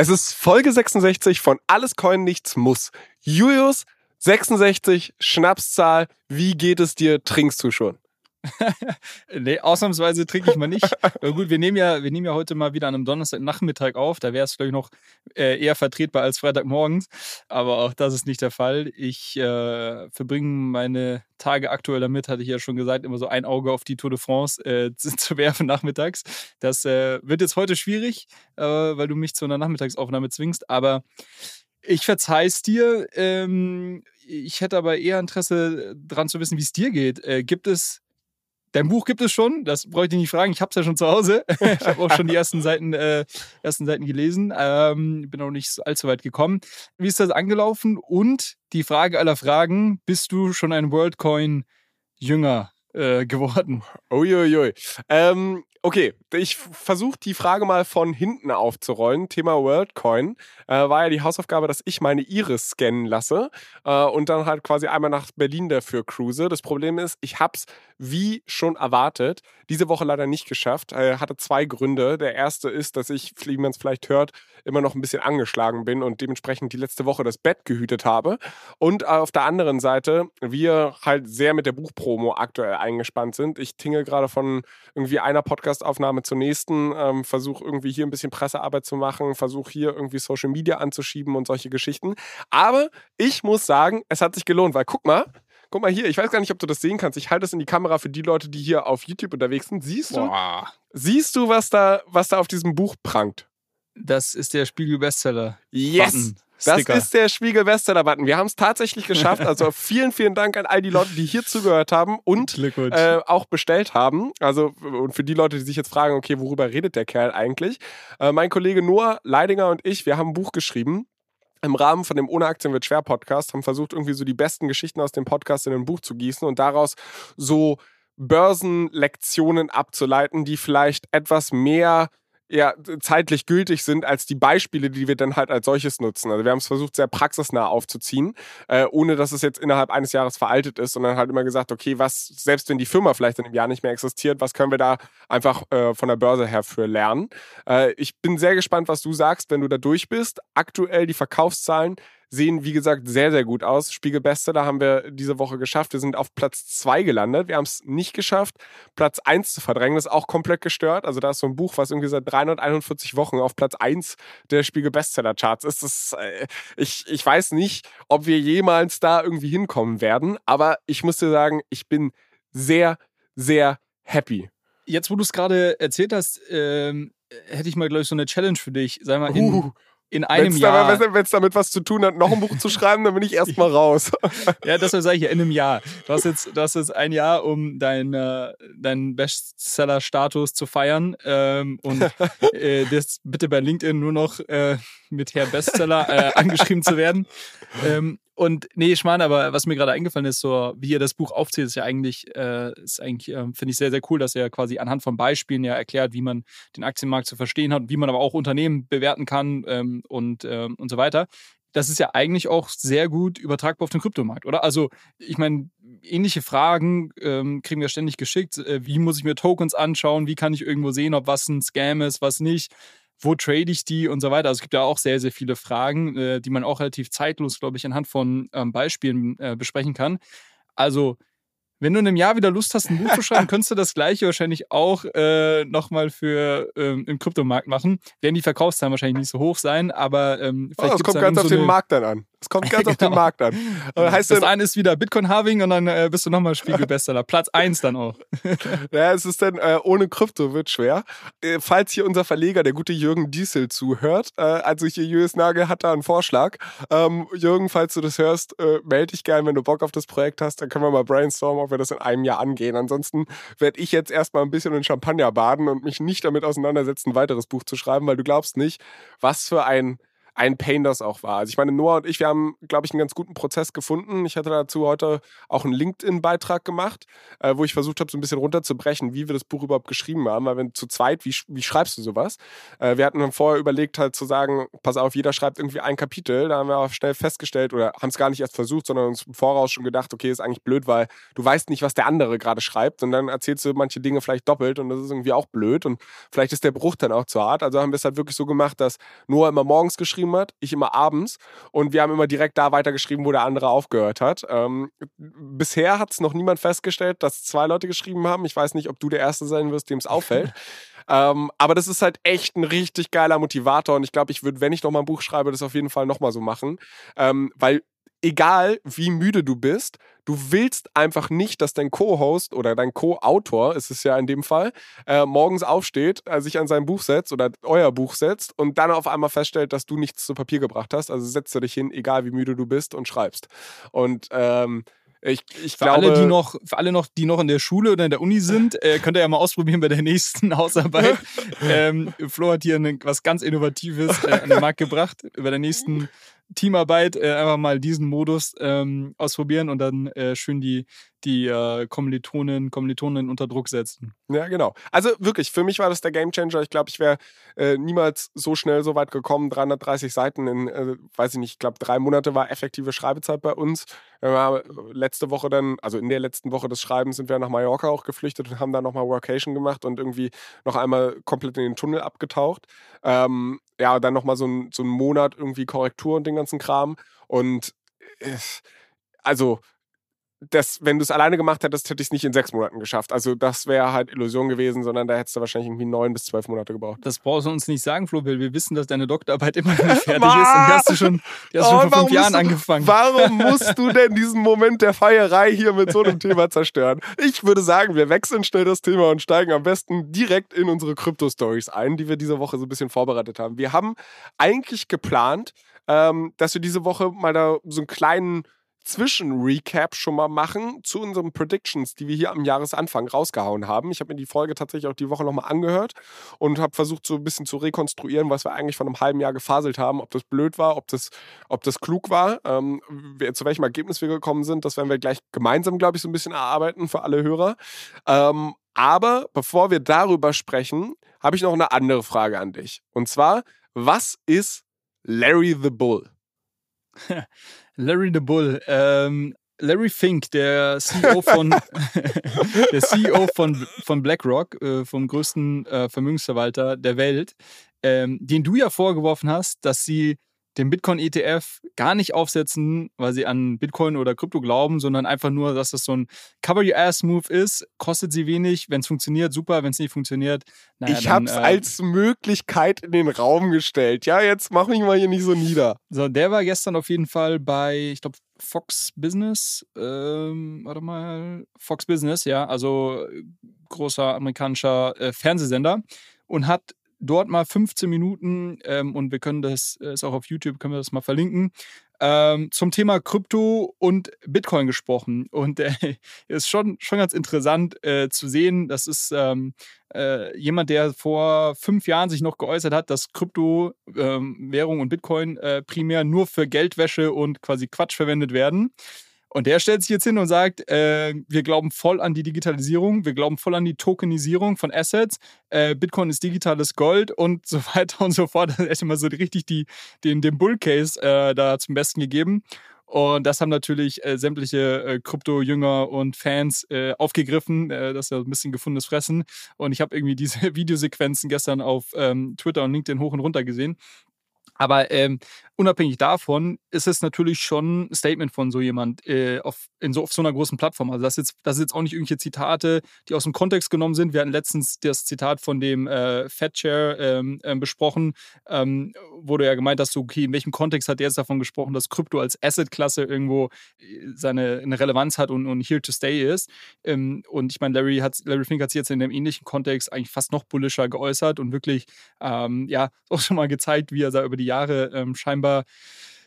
Es ist Folge 66 von Alles Coin Nichts Muss. Julius, 66, Schnapszahl. Wie geht es dir? Trinkst du schon? nee, ausnahmsweise trinke ich mal nicht. Aber gut, wir nehmen ja, wir nehmen ja heute mal wieder an einem Donnerstagnachmittag auf. Da wäre es, glaube ich, noch äh, eher vertretbar als Freitagmorgens. Aber auch das ist nicht der Fall. Ich äh, verbringe meine Tage aktuell damit, hatte ich ja schon gesagt, immer so ein Auge auf die Tour de France äh, zu werfen nachmittags. Das äh, wird jetzt heute schwierig, äh, weil du mich zu einer Nachmittagsaufnahme zwingst. Aber ich verzeih's dir. Ähm, ich hätte aber eher Interesse daran zu wissen, wie es dir geht. Äh, gibt es Dein Buch gibt es schon, das bräuchte ich nicht fragen. Ich habe es ja schon zu Hause. ich habe auch schon die ersten Seiten, äh, ersten Seiten gelesen. Ähm, bin auch nicht allzu weit gekommen. Wie ist das angelaufen? Und die Frage aller Fragen: Bist du schon ein WorldCoin-Jünger äh, geworden? Uiuiui. Ähm, Okay, ich versuche die Frage mal von hinten aufzurollen. Thema WorldCoin äh, war ja die Hausaufgabe, dass ich meine Iris scannen lasse äh, und dann halt quasi einmal nach Berlin dafür cruise. Das Problem ist, ich hab's wie schon erwartet diese Woche leider nicht geschafft. Äh, hatte zwei Gründe. Der erste ist, dass ich, wie man es vielleicht hört, immer noch ein bisschen angeschlagen bin und dementsprechend die letzte Woche das Bett gehütet habe. Und auf der anderen Seite wir halt sehr mit der Buchpromo aktuell eingespannt sind. Ich tinge gerade von irgendwie einer Podcast Podcastaufnahme zur nächsten, ähm, versuche irgendwie hier ein bisschen Pressearbeit zu machen, versuche hier irgendwie Social Media anzuschieben und solche Geschichten. Aber ich muss sagen, es hat sich gelohnt, weil guck mal, Guck mal hier, ich weiß gar nicht, ob du das sehen kannst. Ich halte es in die Kamera für die Leute, die hier auf YouTube unterwegs sind. Siehst du? Boah. Siehst du, was da, was da auf diesem Buch prangt? Das ist der Spiegel-Bestseller. Yes! Button. Das ist der Spiegel-Bestseller-Button. Wir haben es tatsächlich geschafft. Also vielen, vielen Dank an all die Leute, die hier zugehört haben und äh, auch bestellt haben. Also und für die Leute, die sich jetzt fragen, okay, worüber redet der Kerl eigentlich? Äh, mein Kollege Noah Leidinger und ich, wir haben ein Buch geschrieben im Rahmen von dem Ohne Aktien wird schwer Podcast, haben versucht, irgendwie so die besten Geschichten aus dem Podcast in ein Buch zu gießen und daraus so Börsenlektionen abzuleiten, die vielleicht etwas mehr ja, zeitlich gültig sind als die Beispiele, die wir dann halt als solches nutzen. Also wir haben es versucht, sehr praxisnah aufzuziehen, äh, ohne dass es jetzt innerhalb eines Jahres veraltet ist, sondern halt immer gesagt, okay, was, selbst wenn die Firma vielleicht in einem Jahr nicht mehr existiert, was können wir da einfach äh, von der Börse her für lernen? Äh, ich bin sehr gespannt, was du sagst, wenn du da durch bist. Aktuell die Verkaufszahlen sehen, wie gesagt, sehr, sehr gut aus. Spiegel Bestseller haben wir diese Woche geschafft. Wir sind auf Platz 2 gelandet. Wir haben es nicht geschafft, Platz 1 zu verdrängen. Das ist auch komplett gestört. Also da ist so ein Buch, was irgendwie seit 341 Wochen auf Platz 1 der Spiegel Bestseller Charts ist. Das, äh, ich, ich weiß nicht, ob wir jemals da irgendwie hinkommen werden. Aber ich muss dir sagen, ich bin sehr, sehr happy. Jetzt, wo du es gerade erzählt hast, ähm, hätte ich mal, glaube ich, so eine Challenge für dich. Sei mal, in, uh in einem wenn's Jahr. Wenn es damit was zu tun hat, noch ein Buch zu schreiben, dann bin ich erstmal raus. ja, das sage ich ja, in einem Jahr. Du hast jetzt, du hast jetzt ein Jahr, um deinen äh, dein Bestseller-Status zu feiern. Ähm, und äh, das bitte bei LinkedIn nur noch äh, mit Herr Bestseller äh, angeschrieben zu werden. Ähm, und nee, ich meine, aber was mir gerade eingefallen ist, so wie ihr das Buch aufzählt, ist ja eigentlich, äh, ist eigentlich, äh, finde ich sehr, sehr cool, dass er quasi anhand von Beispielen ja erklärt, wie man den Aktienmarkt zu verstehen hat, wie man aber auch Unternehmen bewerten kann ähm, und, ähm, und so weiter. Das ist ja eigentlich auch sehr gut übertragbar auf den Kryptomarkt, oder? Also, ich meine, ähnliche Fragen ähm, kriegen wir ständig geschickt. Äh, wie muss ich mir Tokens anschauen? Wie kann ich irgendwo sehen, ob was ein Scam ist, was nicht? Wo trade ich die und so weiter. Also es gibt ja auch sehr, sehr viele Fragen, äh, die man auch relativ zeitlos, glaube ich, anhand von ähm, Beispielen äh, besprechen kann. Also wenn du in einem Jahr wieder Lust hast, ein Buch zu schreiben, könntest du das gleiche wahrscheinlich auch äh, nochmal für ähm, im Kryptomarkt machen. Werden die Verkaufszahlen wahrscheinlich nicht so hoch sein, aber ähm, vielleicht oh, das kommt ganz auf so den Markt dann an. Es kommt ganz genau. auf den genau. Markt an. Aber heißt das eine ist wieder Bitcoin-Halving und dann äh, bist du nochmal Spiegel-Bestseller. Platz 1 dann auch. ja, es ist dann äh, ohne Krypto wird schwer. Äh, falls hier unser Verleger, der gute Jürgen Diesel, zuhört, äh, also hier Julius Nagel hat da einen Vorschlag. Ähm, Jürgen, falls du das hörst, äh, melde dich gerne, wenn du Bock auf das Projekt hast, dann können wir mal brainstormen, ob wir das in einem Jahr angehen. Ansonsten werde ich jetzt erstmal ein bisschen in Champagner baden und mich nicht damit auseinandersetzen, ein weiteres Buch zu schreiben, weil du glaubst nicht, was für ein ein Pain das auch war. Also ich meine, Noah und ich, wir haben, glaube ich, einen ganz guten Prozess gefunden. Ich hatte dazu heute auch einen LinkedIn-Beitrag gemacht, äh, wo ich versucht habe, so ein bisschen runterzubrechen, wie wir das Buch überhaupt geschrieben haben. Weil wenn zu zweit, wie, wie schreibst du sowas? Äh, wir hatten dann vorher überlegt, halt zu sagen, pass auf, jeder schreibt irgendwie ein Kapitel. Da haben wir auch schnell festgestellt oder haben es gar nicht erst versucht, sondern uns im Voraus schon gedacht, okay, ist eigentlich blöd, weil du weißt nicht, was der andere gerade schreibt und dann erzählst du manche Dinge vielleicht doppelt und das ist irgendwie auch blöd und vielleicht ist der Bruch dann auch zu hart. Also haben wir es halt wirklich so gemacht, dass Noah immer morgens geschrieben hat, ich immer abends und wir haben immer direkt da weitergeschrieben, wo der andere aufgehört hat. Ähm, bisher hat es noch niemand festgestellt, dass zwei Leute geschrieben haben. Ich weiß nicht, ob du der Erste sein wirst, dem es auffällt. ähm, aber das ist halt echt ein richtig geiler Motivator und ich glaube, ich würde, wenn ich nochmal ein Buch schreibe, das auf jeden Fall nochmal so machen, ähm, weil egal wie müde du bist, du willst einfach nicht, dass dein Co-Host oder dein Co-Autor, ist es ja in dem Fall, äh, morgens aufsteht, äh, sich an sein Buch setzt oder euer Buch setzt und dann auf einmal feststellt, dass du nichts zu Papier gebracht hast. Also setzt du dich hin, egal wie müde du bist und schreibst. Und ähm, ich, ich für glaube, alle, die noch, für alle noch, die noch in der Schule oder in der Uni sind, äh, könnt ihr ja mal ausprobieren bei der nächsten Hausarbeit. ähm, Flo hat hier eine, was ganz Innovatives äh, an den Markt gebracht. Bei der nächsten Teamarbeit äh, einfach mal diesen Modus ähm, ausprobieren und dann äh, schön die, die äh, Kommilitonen, Kommilitonen unter Druck setzen. Ja, genau. Also wirklich, für mich war das der Gamechanger. Ich glaube, ich wäre äh, niemals so schnell so weit gekommen. 330 Seiten in, äh, weiß ich nicht, ich glaube, drei Monate war effektive Schreibezeit bei uns. Letzte Woche dann, also in der letzten Woche des Schreibens sind wir nach Mallorca auch geflüchtet und haben da nochmal Workation gemacht und irgendwie noch einmal komplett in den Tunnel abgetaucht. Ähm, ja, dann nochmal so, ein, so einen Monat irgendwie Korrektur und den ganzen Kram. Und äh, also das, wenn du es alleine gemacht hättest, hätte ich es nicht in sechs Monaten geschafft. Also das wäre halt Illusion gewesen, sondern da hättest du wahrscheinlich irgendwie neun bis zwölf Monate gebraucht. Das brauchst du uns nicht sagen, Flo, weil wir wissen, dass deine Doktorarbeit immer noch nicht fertig ist. Und die hast du schon, die hast oh, schon vor fünf Jahren du, angefangen. Warum musst du denn diesen Moment der Feierei hier mit so einem Thema zerstören? Ich würde sagen, wir wechseln schnell das Thema und steigen am besten direkt in unsere Krypto-Stories ein, die wir diese Woche so ein bisschen vorbereitet haben. Wir haben eigentlich geplant, ähm, dass wir diese Woche mal da so einen kleinen Zwischenrecap schon mal machen zu unseren Predictions, die wir hier am Jahresanfang rausgehauen haben. Ich habe mir die Folge tatsächlich auch die Woche nochmal angehört und habe versucht, so ein bisschen zu rekonstruieren, was wir eigentlich von einem halben Jahr gefaselt haben, ob das blöd war, ob das, ob das klug war, ähm, zu welchem Ergebnis wir gekommen sind. Das werden wir gleich gemeinsam, glaube ich, so ein bisschen erarbeiten für alle Hörer. Ähm, aber bevor wir darüber sprechen, habe ich noch eine andere Frage an dich. Und zwar, was ist Larry the Bull? Larry the Bull. Ähm, Larry Fink, der CEO von, der CEO von, von BlackRock, äh, vom größten äh, Vermögensverwalter der Welt, ähm, den du ja vorgeworfen hast, dass sie den Bitcoin-ETF gar nicht aufsetzen, weil sie an Bitcoin oder Krypto glauben, sondern einfach nur, dass das so ein Cover-Your-Ass-Move ist, kostet sie wenig, wenn es funktioniert, super, wenn es nicht funktioniert, naja, Ich habe es äh, als Möglichkeit in den Raum gestellt. Ja, jetzt mach mich mal hier nicht so nieder. So, der war gestern auf jeden Fall bei, ich glaube, Fox Business, ähm, warte mal, Fox Business, ja, also großer amerikanischer äh, Fernsehsender. Und hat dort mal 15 Minuten ähm, und wir können das, äh, ist auch auf YouTube, können wir das mal verlinken, ähm, zum Thema Krypto und Bitcoin gesprochen. Und äh, ist schon, schon ganz interessant äh, zu sehen. Das ist ähm, äh, jemand, der vor fünf Jahren sich noch geäußert hat, dass Kryptowährung ähm, und Bitcoin äh, primär nur für Geldwäsche und quasi Quatsch verwendet werden. Und der stellt sich jetzt hin und sagt, äh, wir glauben voll an die Digitalisierung, wir glauben voll an die Tokenisierung von Assets, äh, Bitcoin ist digitales Gold und so weiter und so fort. Er hat immer so richtig die, den, den Bull-Case äh, da zum Besten gegeben. Und das haben natürlich äh, sämtliche äh, Krypto-Jünger und Fans äh, aufgegriffen. Äh, das ist ja ein bisschen gefundenes Fressen. Und ich habe irgendwie diese Videosequenzen gestern auf ähm, Twitter und LinkedIn hoch und runter gesehen. Aber ähm, unabhängig davon ist es natürlich schon ein Statement von so jemand äh, auf, so, auf so einer großen Plattform. Also das, ist jetzt, das ist jetzt auch nicht irgendwelche Zitate, die aus dem Kontext genommen sind. Wir hatten letztens das Zitat von dem äh, Fat Chair ähm, äh, besprochen, ähm, wo du ja gemeint hast, okay, in welchem Kontext hat der jetzt davon gesprochen, dass Krypto als Asset-Klasse irgendwo äh, seine eine Relevanz hat und, und here to stay ist. Ähm, und ich meine, Larry, Larry Fink hat sich jetzt in einem ähnlichen Kontext eigentlich fast noch bullischer geäußert und wirklich, ähm, ja, auch schon mal gezeigt, wie er da über die Jahre ähm, scheinbar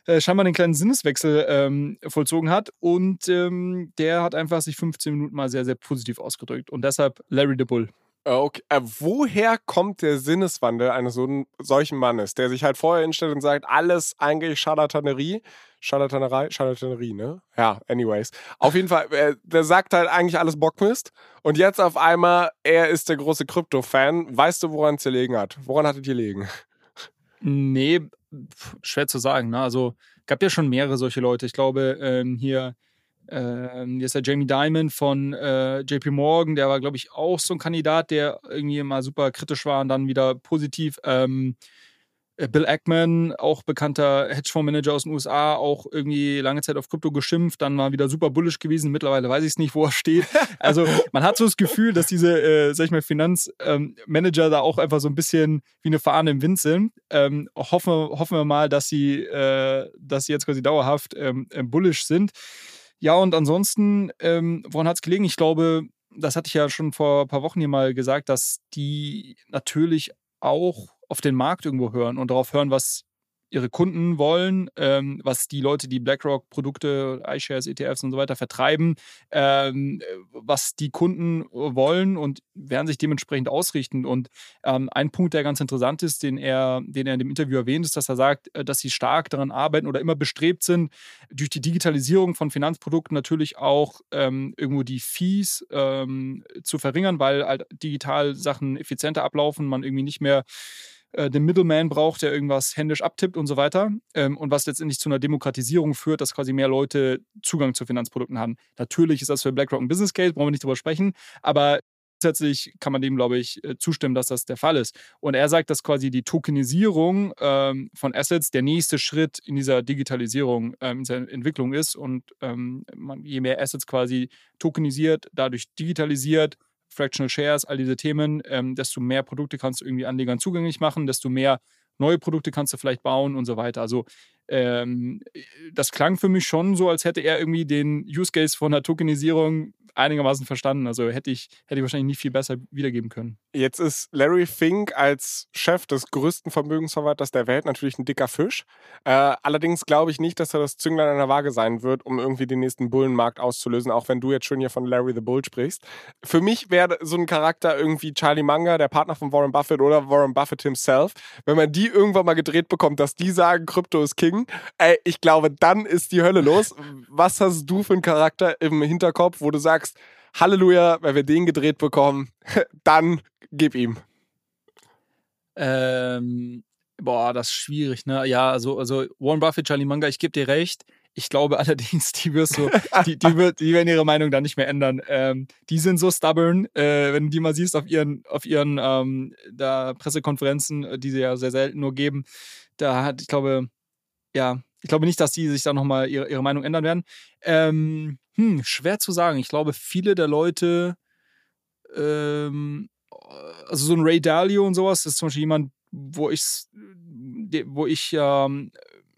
äh, scheinbar einen kleinen Sinneswechsel ähm, vollzogen hat und ähm, der hat einfach sich 15 Minuten mal sehr, sehr positiv ausgedrückt und deshalb Larry the Bull. Äh, okay. Äh, woher kommt der Sinneswandel eines so, solchen Mannes, der sich halt vorher hinstellt und sagt, alles eigentlich Scharlatanerie, Scharlatanerei, Scharlatanerie, ne? Ja, anyways. Auf jeden Fall, äh, der sagt halt eigentlich alles Bockmist und jetzt auf einmal, er ist der große Krypto-Fan. Weißt du, woran es gelegen hat? Woran hattet ihr liegen? Nee, schwer zu sagen. Ne? Also gab ja schon mehrere solche Leute. Ich glaube, ähm, hier ähm, hier ist der Jamie Dimon von äh, JP Morgan, der war, glaube ich, auch so ein Kandidat, der irgendwie mal super kritisch war und dann wieder positiv. Ähm, äh, Bill Ackman, auch bekannter Hedgefondsmanager aus den USA, auch irgendwie lange Zeit auf Krypto geschimpft, dann mal wieder super bullish gewesen. Mittlerweile weiß ich es nicht, wo er steht. Also man hat so das Gefühl, dass diese, äh, sag ich mal, Finanzmanager ähm, da auch einfach so ein bisschen wie eine Fahne im Wind sind. Ähm, hoffen, hoffen wir mal, dass sie, äh, dass sie jetzt quasi dauerhaft ähm, äh, bullish sind. Ja, und ansonsten, ähm, woran hat es gelegen? Ich glaube, das hatte ich ja schon vor ein paar Wochen hier mal gesagt, dass die natürlich auch auf den Markt irgendwo hören und darauf hören, was ihre Kunden wollen, ähm, was die Leute, die BlackRock-Produkte, iShares, ETFs und so weiter vertreiben, ähm, was die Kunden wollen und werden sich dementsprechend ausrichten. Und ähm, ein Punkt, der ganz interessant ist, den er, den er in dem Interview erwähnt, ist, dass er sagt, äh, dass sie stark daran arbeiten oder immer bestrebt sind, durch die Digitalisierung von Finanzprodukten natürlich auch ähm, irgendwo die Fees ähm, zu verringern, weil halt digital Sachen effizienter ablaufen, man irgendwie nicht mehr äh, den Middleman braucht, der irgendwas händisch abtippt und so weiter. Ähm, und was letztendlich zu einer Demokratisierung führt, dass quasi mehr Leute Zugang zu Finanzprodukten haben. Natürlich ist das für BlackRock ein Business Case, brauchen wir nicht drüber sprechen, aber grundsätzlich kann man dem, glaube ich, äh, zustimmen, dass das der Fall ist. Und er sagt, dass quasi die Tokenisierung ähm, von Assets der nächste Schritt in dieser Digitalisierung, ähm, in dieser Entwicklung ist. Und ähm, man, je mehr Assets quasi tokenisiert, dadurch digitalisiert, Fractional Shares, all diese Themen, ähm, desto mehr Produkte kannst du irgendwie Anlegern zugänglich machen, desto mehr neue Produkte kannst du vielleicht bauen und so weiter. Also ähm, das klang für mich schon so, als hätte er irgendwie den Use Case von der Tokenisierung einigermaßen verstanden. Also hätte ich, hätte ich wahrscheinlich nicht viel besser wiedergeben können. Jetzt ist Larry Fink als Chef des größten Vermögensverwalters der Welt natürlich ein dicker Fisch. Äh, allerdings glaube ich nicht, dass er das Zünglein an der Waage sein wird, um irgendwie den nächsten Bullenmarkt auszulösen, auch wenn du jetzt schon hier von Larry the Bull sprichst. Für mich wäre so ein Charakter irgendwie Charlie Munger, der Partner von Warren Buffett oder Warren Buffett himself. Wenn man die irgendwann mal gedreht bekommt, dass die sagen, Krypto ist King, ey, ich glaube, dann ist die Hölle los. Was hast du für einen Charakter im Hinterkopf, wo du sagst, Halleluja, wenn wir den gedreht bekommen, dann gib ihm. Ähm, boah, das ist schwierig, ne? Ja, also, also Warren Buffett, Charlie Munger, ich gebe dir recht. Ich glaube allerdings, die wirst du, die, die, wird, die werden ihre Meinung dann nicht mehr ändern. Ähm, die sind so stubborn, äh, wenn du die mal siehst auf ihren, auf ihren ähm, da Pressekonferenzen, die sie ja sehr selten nur geben. Da hat, ich glaube, ja, ich glaube nicht, dass die sich da nochmal ihre, ihre Meinung ändern werden. Ähm, hm, schwer zu sagen. Ich glaube, viele der Leute, ähm, also so ein Ray Dalio und sowas, ist zum Beispiel jemand, wo ich, wo ich ähm,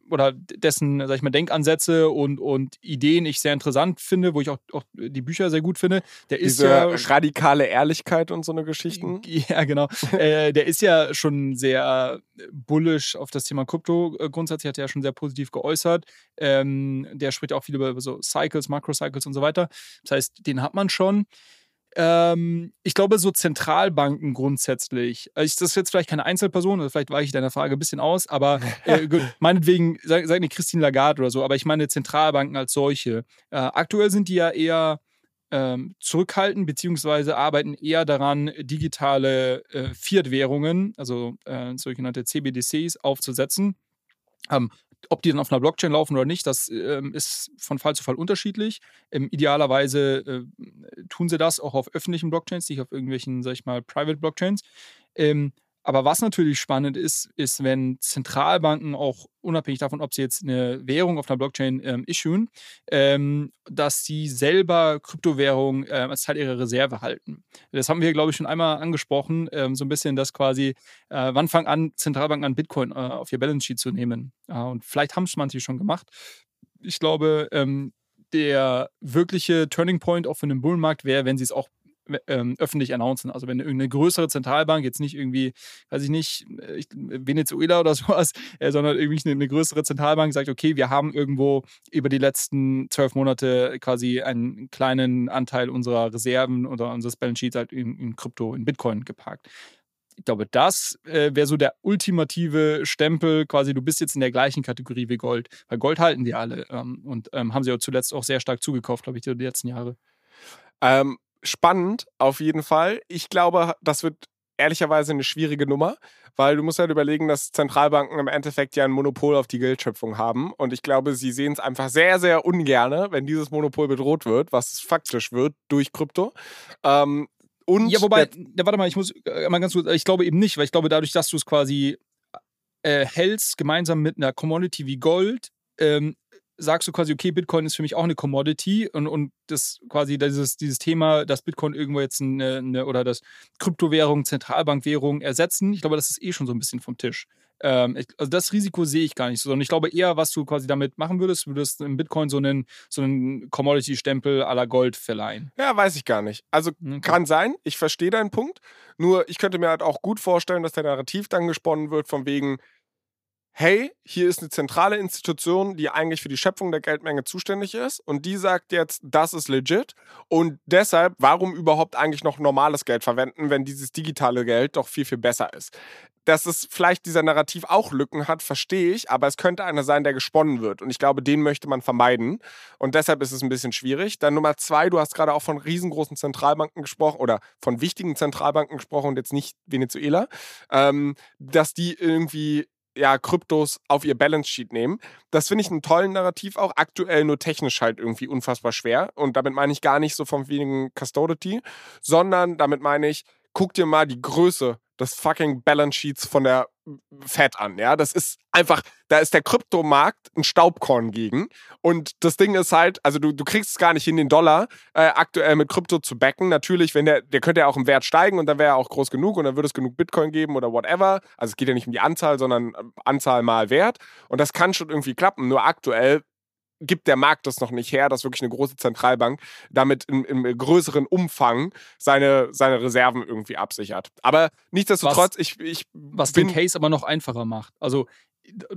oder dessen, sag ich mal, Denkansätze und, und Ideen ich sehr interessant finde, wo ich auch, auch die Bücher sehr gut finde. Der ist Diese ja radikale Ehrlichkeit und so eine Geschichten. Ja, genau. äh, der ist ja schon sehr bullish auf das Thema Krypto äh, grundsätzlich, hat er ja schon sehr positiv geäußert. Ähm, der spricht auch viel über so Cycles, Macro-Cycles und so weiter. Das heißt, den hat man schon. Ähm, ich glaube, so Zentralbanken grundsätzlich, also das ist jetzt vielleicht keine Einzelperson, also vielleicht weiche ich deiner Frage ein bisschen aus, aber äh, gut, meinetwegen, sag, sag nicht Christine Lagarde oder so, aber ich meine Zentralbanken als solche. Äh, aktuell sind die ja eher ähm, zurückhaltend, beziehungsweise arbeiten eher daran, digitale äh, Fiat-Währungen, also äh, sogenannte CBDCs, aufzusetzen. Ähm, ob die dann auf einer Blockchain laufen oder nicht, das ähm, ist von Fall zu Fall unterschiedlich. Ähm, idealerweise äh, tun sie das auch auf öffentlichen Blockchains, nicht auf irgendwelchen, sag ich mal, Private Blockchains. Ähm, aber was natürlich spannend ist, ist, wenn Zentralbanken auch unabhängig davon, ob sie jetzt eine Währung auf einer Blockchain ähm, issuen, ähm, dass sie selber Kryptowährungen äh, als Teil ihrer Reserve halten. Das haben wir, glaube ich, schon einmal angesprochen, ähm, so ein bisschen, dass quasi, äh, wann fangen an, Zentralbanken an, Bitcoin äh, auf ihr Balance Sheet zu nehmen? und vielleicht haben es manche schon gemacht. Ich glaube, ähm, der wirkliche Turning Point auch für den Bullenmarkt wäre, wenn sie es auch ähm, öffentlich announcen. Also wenn irgendeine größere Zentralbank, jetzt nicht irgendwie, weiß ich nicht, äh, Venezuela oder sowas, äh, sondern irgendwie eine, größere Zentralbank sagt, okay, wir haben irgendwo über die letzten zwölf Monate quasi einen kleinen Anteil unserer Reserven oder unseres Balance Sheets halt in, in Krypto, in Bitcoin geparkt ich glaube, das äh, wäre so der ultimative Stempel, quasi, du bist jetzt in der gleichen Kategorie wie Gold. Weil Gold halten die alle ähm, und ähm, haben sie ja zuletzt auch sehr stark zugekauft, glaube ich, die letzten Jahre. Ähm, spannend, auf jeden Fall. Ich glaube, das wird ehrlicherweise eine schwierige Nummer, weil du musst halt überlegen, dass Zentralbanken im Endeffekt ja ein Monopol auf die Geldschöpfung haben. Und ich glaube, sie sehen es einfach sehr, sehr ungerne, wenn dieses Monopol bedroht wird, was es faktisch wird durch Krypto. Ähm, und ja, wobei, ja, warte mal, ich muss äh, mal ganz kurz, ich glaube eben nicht, weil ich glaube, dadurch, dass du es quasi äh, hältst, gemeinsam mit einer Commodity wie Gold, ähm, sagst du quasi, okay, Bitcoin ist für mich auch eine Commodity und, und das quasi dieses, dieses Thema, dass Bitcoin irgendwo jetzt eine, eine oder das Kryptowährung, Zentralbankwährung ersetzen, ich glaube, das ist eh schon so ein bisschen vom Tisch. Ähm, also das Risiko sehe ich gar nicht so, sondern ich glaube eher, was du quasi damit machen würdest, würdest im Bitcoin so einen, so einen Commodity-Stempel la Gold verleihen. Ja, weiß ich gar nicht. Also okay. kann sein, ich verstehe deinen Punkt. Nur ich könnte mir halt auch gut vorstellen, dass der Narrativ dann gesponnen wird, von wegen, hey, hier ist eine zentrale Institution, die eigentlich für die Schöpfung der Geldmenge zuständig ist und die sagt jetzt, das ist legit und deshalb, warum überhaupt eigentlich noch normales Geld verwenden, wenn dieses digitale Geld doch viel, viel besser ist. Dass es vielleicht dieser Narrativ auch Lücken hat, verstehe ich, aber es könnte einer sein, der gesponnen wird und ich glaube, den möchte man vermeiden und deshalb ist es ein bisschen schwierig. Dann Nummer zwei, du hast gerade auch von riesengroßen Zentralbanken gesprochen oder von wichtigen Zentralbanken gesprochen und jetzt nicht Venezuela, ähm, dass die irgendwie ja, Kryptos auf ihr Balance Sheet nehmen. Das finde ich einen tollen Narrativ auch. Aktuell nur technisch halt irgendwie unfassbar schwer. Und damit meine ich gar nicht so vom wenigen Custodity, sondern damit meine ich, guck dir mal die Größe des fucking Balance Sheets von der Fed an. Ja, das ist einfach, da ist der Kryptomarkt ein Staubkorn gegen. Und das Ding ist halt, also du, du kriegst es gar nicht hin, den Dollar äh, aktuell mit Krypto zu backen. Natürlich, wenn der, der könnte ja auch im Wert steigen und dann wäre er auch groß genug und dann würde es genug Bitcoin geben oder whatever. Also es geht ja nicht um die Anzahl, sondern äh, Anzahl mal Wert. Und das kann schon irgendwie klappen. Nur aktuell gibt der Markt das noch nicht her, dass wirklich eine große Zentralbank damit im, im größeren Umfang seine, seine Reserven irgendwie absichert. Aber nichtsdestotrotz, was, ich, ich. Was den Case aber noch einfacher macht. Also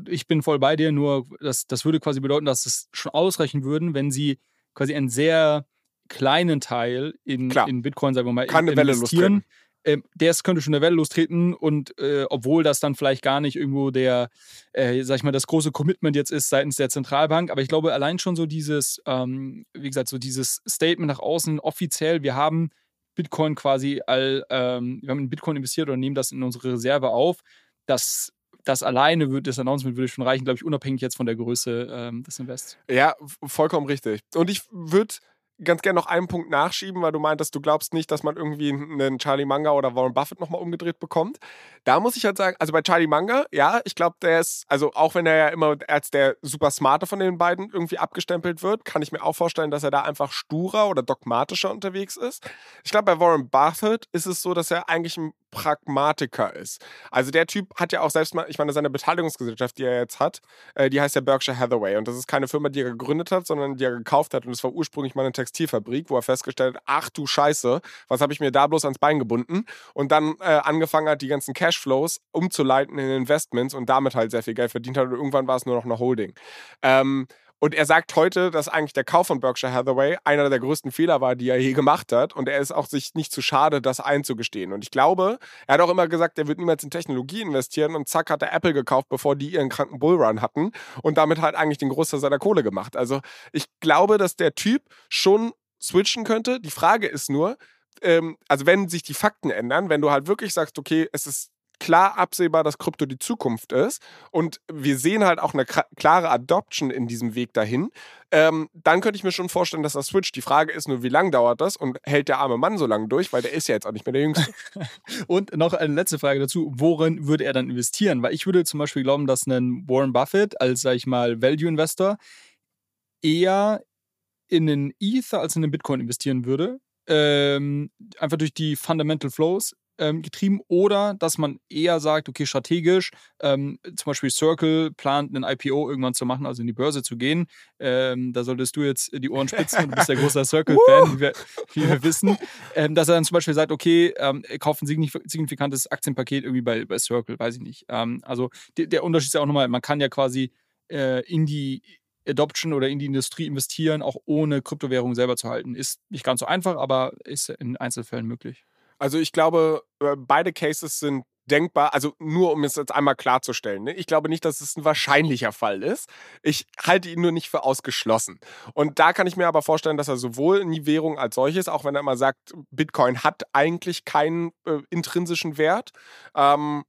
ich bin voll bei dir, nur das, das würde quasi bedeuten, dass es schon ausreichen würden, wenn sie quasi einen sehr kleinen Teil in, in Bitcoin, sagen wir mal, Kann investieren. Ähm, der könnte schon eine Welle lostreten und äh, obwohl das dann vielleicht gar nicht irgendwo der, äh, sag ich mal, das große Commitment jetzt ist seitens der Zentralbank, aber ich glaube allein schon so dieses, ähm, wie gesagt, so dieses Statement nach außen offiziell, wir haben Bitcoin quasi all, ähm, wir haben in Bitcoin investiert oder nehmen das in unsere Reserve auf, das das alleine wird, das Announcement würde schon reichen, glaube ich, unabhängig jetzt von der Größe ähm, des Invests. Ja, vollkommen richtig. Und ich würde ganz gerne noch einen Punkt nachschieben, weil du meintest, du glaubst nicht, dass man irgendwie einen Charlie Manga oder Warren Buffett nochmal umgedreht bekommt. Da muss ich halt sagen, also bei Charlie Manga, ja, ich glaube, der ist, also auch wenn er ja immer als der super smarte von den beiden irgendwie abgestempelt wird, kann ich mir auch vorstellen, dass er da einfach sturer oder dogmatischer unterwegs ist. Ich glaube, bei Warren Buffett ist es so, dass er eigentlich ein Pragmatiker ist. Also der Typ hat ja auch selbst mal, ich meine, seine Beteiligungsgesellschaft, die er jetzt hat, äh, die heißt ja Berkshire Hathaway und das ist keine Firma, die er gegründet hat, sondern die er gekauft hat und es war ursprünglich mal eine Textilfabrik, wo er festgestellt hat, ach du Scheiße, was habe ich mir da bloß ans Bein gebunden und dann äh, angefangen hat, die ganzen Cashflows umzuleiten in Investments und damit halt sehr viel Geld verdient hat und irgendwann war es nur noch eine Holding. Ähm, und er sagt heute, dass eigentlich der Kauf von Berkshire Hathaway einer der größten Fehler war, die er je gemacht hat. Und er ist auch sich nicht zu schade, das einzugestehen. Und ich glaube, er hat auch immer gesagt, er wird niemals in Technologie investieren. Und zack, hat er Apple gekauft, bevor die ihren kranken Bullrun hatten. Und damit halt eigentlich den Großteil seiner Kohle gemacht. Also ich glaube, dass der Typ schon switchen könnte. Die Frage ist nur, ähm, also wenn sich die Fakten ändern, wenn du halt wirklich sagst, okay, es ist klar absehbar, dass Krypto die Zukunft ist und wir sehen halt auch eine klare Adoption in diesem Weg dahin, ähm, dann könnte ich mir schon vorstellen, dass das switcht. Die Frage ist nur, wie lange dauert das und hält der arme Mann so lange durch, weil der ist ja jetzt auch nicht mehr der Jüngste. und noch eine letzte Frage dazu, worin würde er dann investieren? Weil ich würde zum Beispiel glauben, dass ein Warren Buffett als, sag ich mal, Value-Investor eher in einen Ether als in einen Bitcoin investieren würde. Ähm, einfach durch die Fundamental Flows ähm, getrieben oder dass man eher sagt, okay, strategisch, ähm, zum Beispiel Circle plant ein IPO irgendwann zu machen, also in die Börse zu gehen. Ähm, da solltest du jetzt die Ohren spitzen und du bist der große Circle-Fan, wie, wir, wie wir wissen. Ähm, dass er dann zum Beispiel sagt, okay, ähm, kauft ein signifikantes Aktienpaket irgendwie bei, bei Circle, weiß ich nicht. Ähm, also der, der Unterschied ist ja auch nochmal, man kann ja quasi äh, in die Adoption oder in die Industrie investieren, auch ohne Kryptowährung selber zu halten. Ist nicht ganz so einfach, aber ist in Einzelfällen möglich. Also ich glaube, äh, beide Cases sind denkbar, also nur um es jetzt einmal klarzustellen. Ne? Ich glaube nicht, dass es ein wahrscheinlicher Fall ist. Ich halte ihn nur nicht für ausgeschlossen. Und da kann ich mir aber vorstellen, dass er sowohl in die Währung als solches, auch wenn er immer sagt, Bitcoin hat eigentlich keinen äh, intrinsischen Wert, ähm,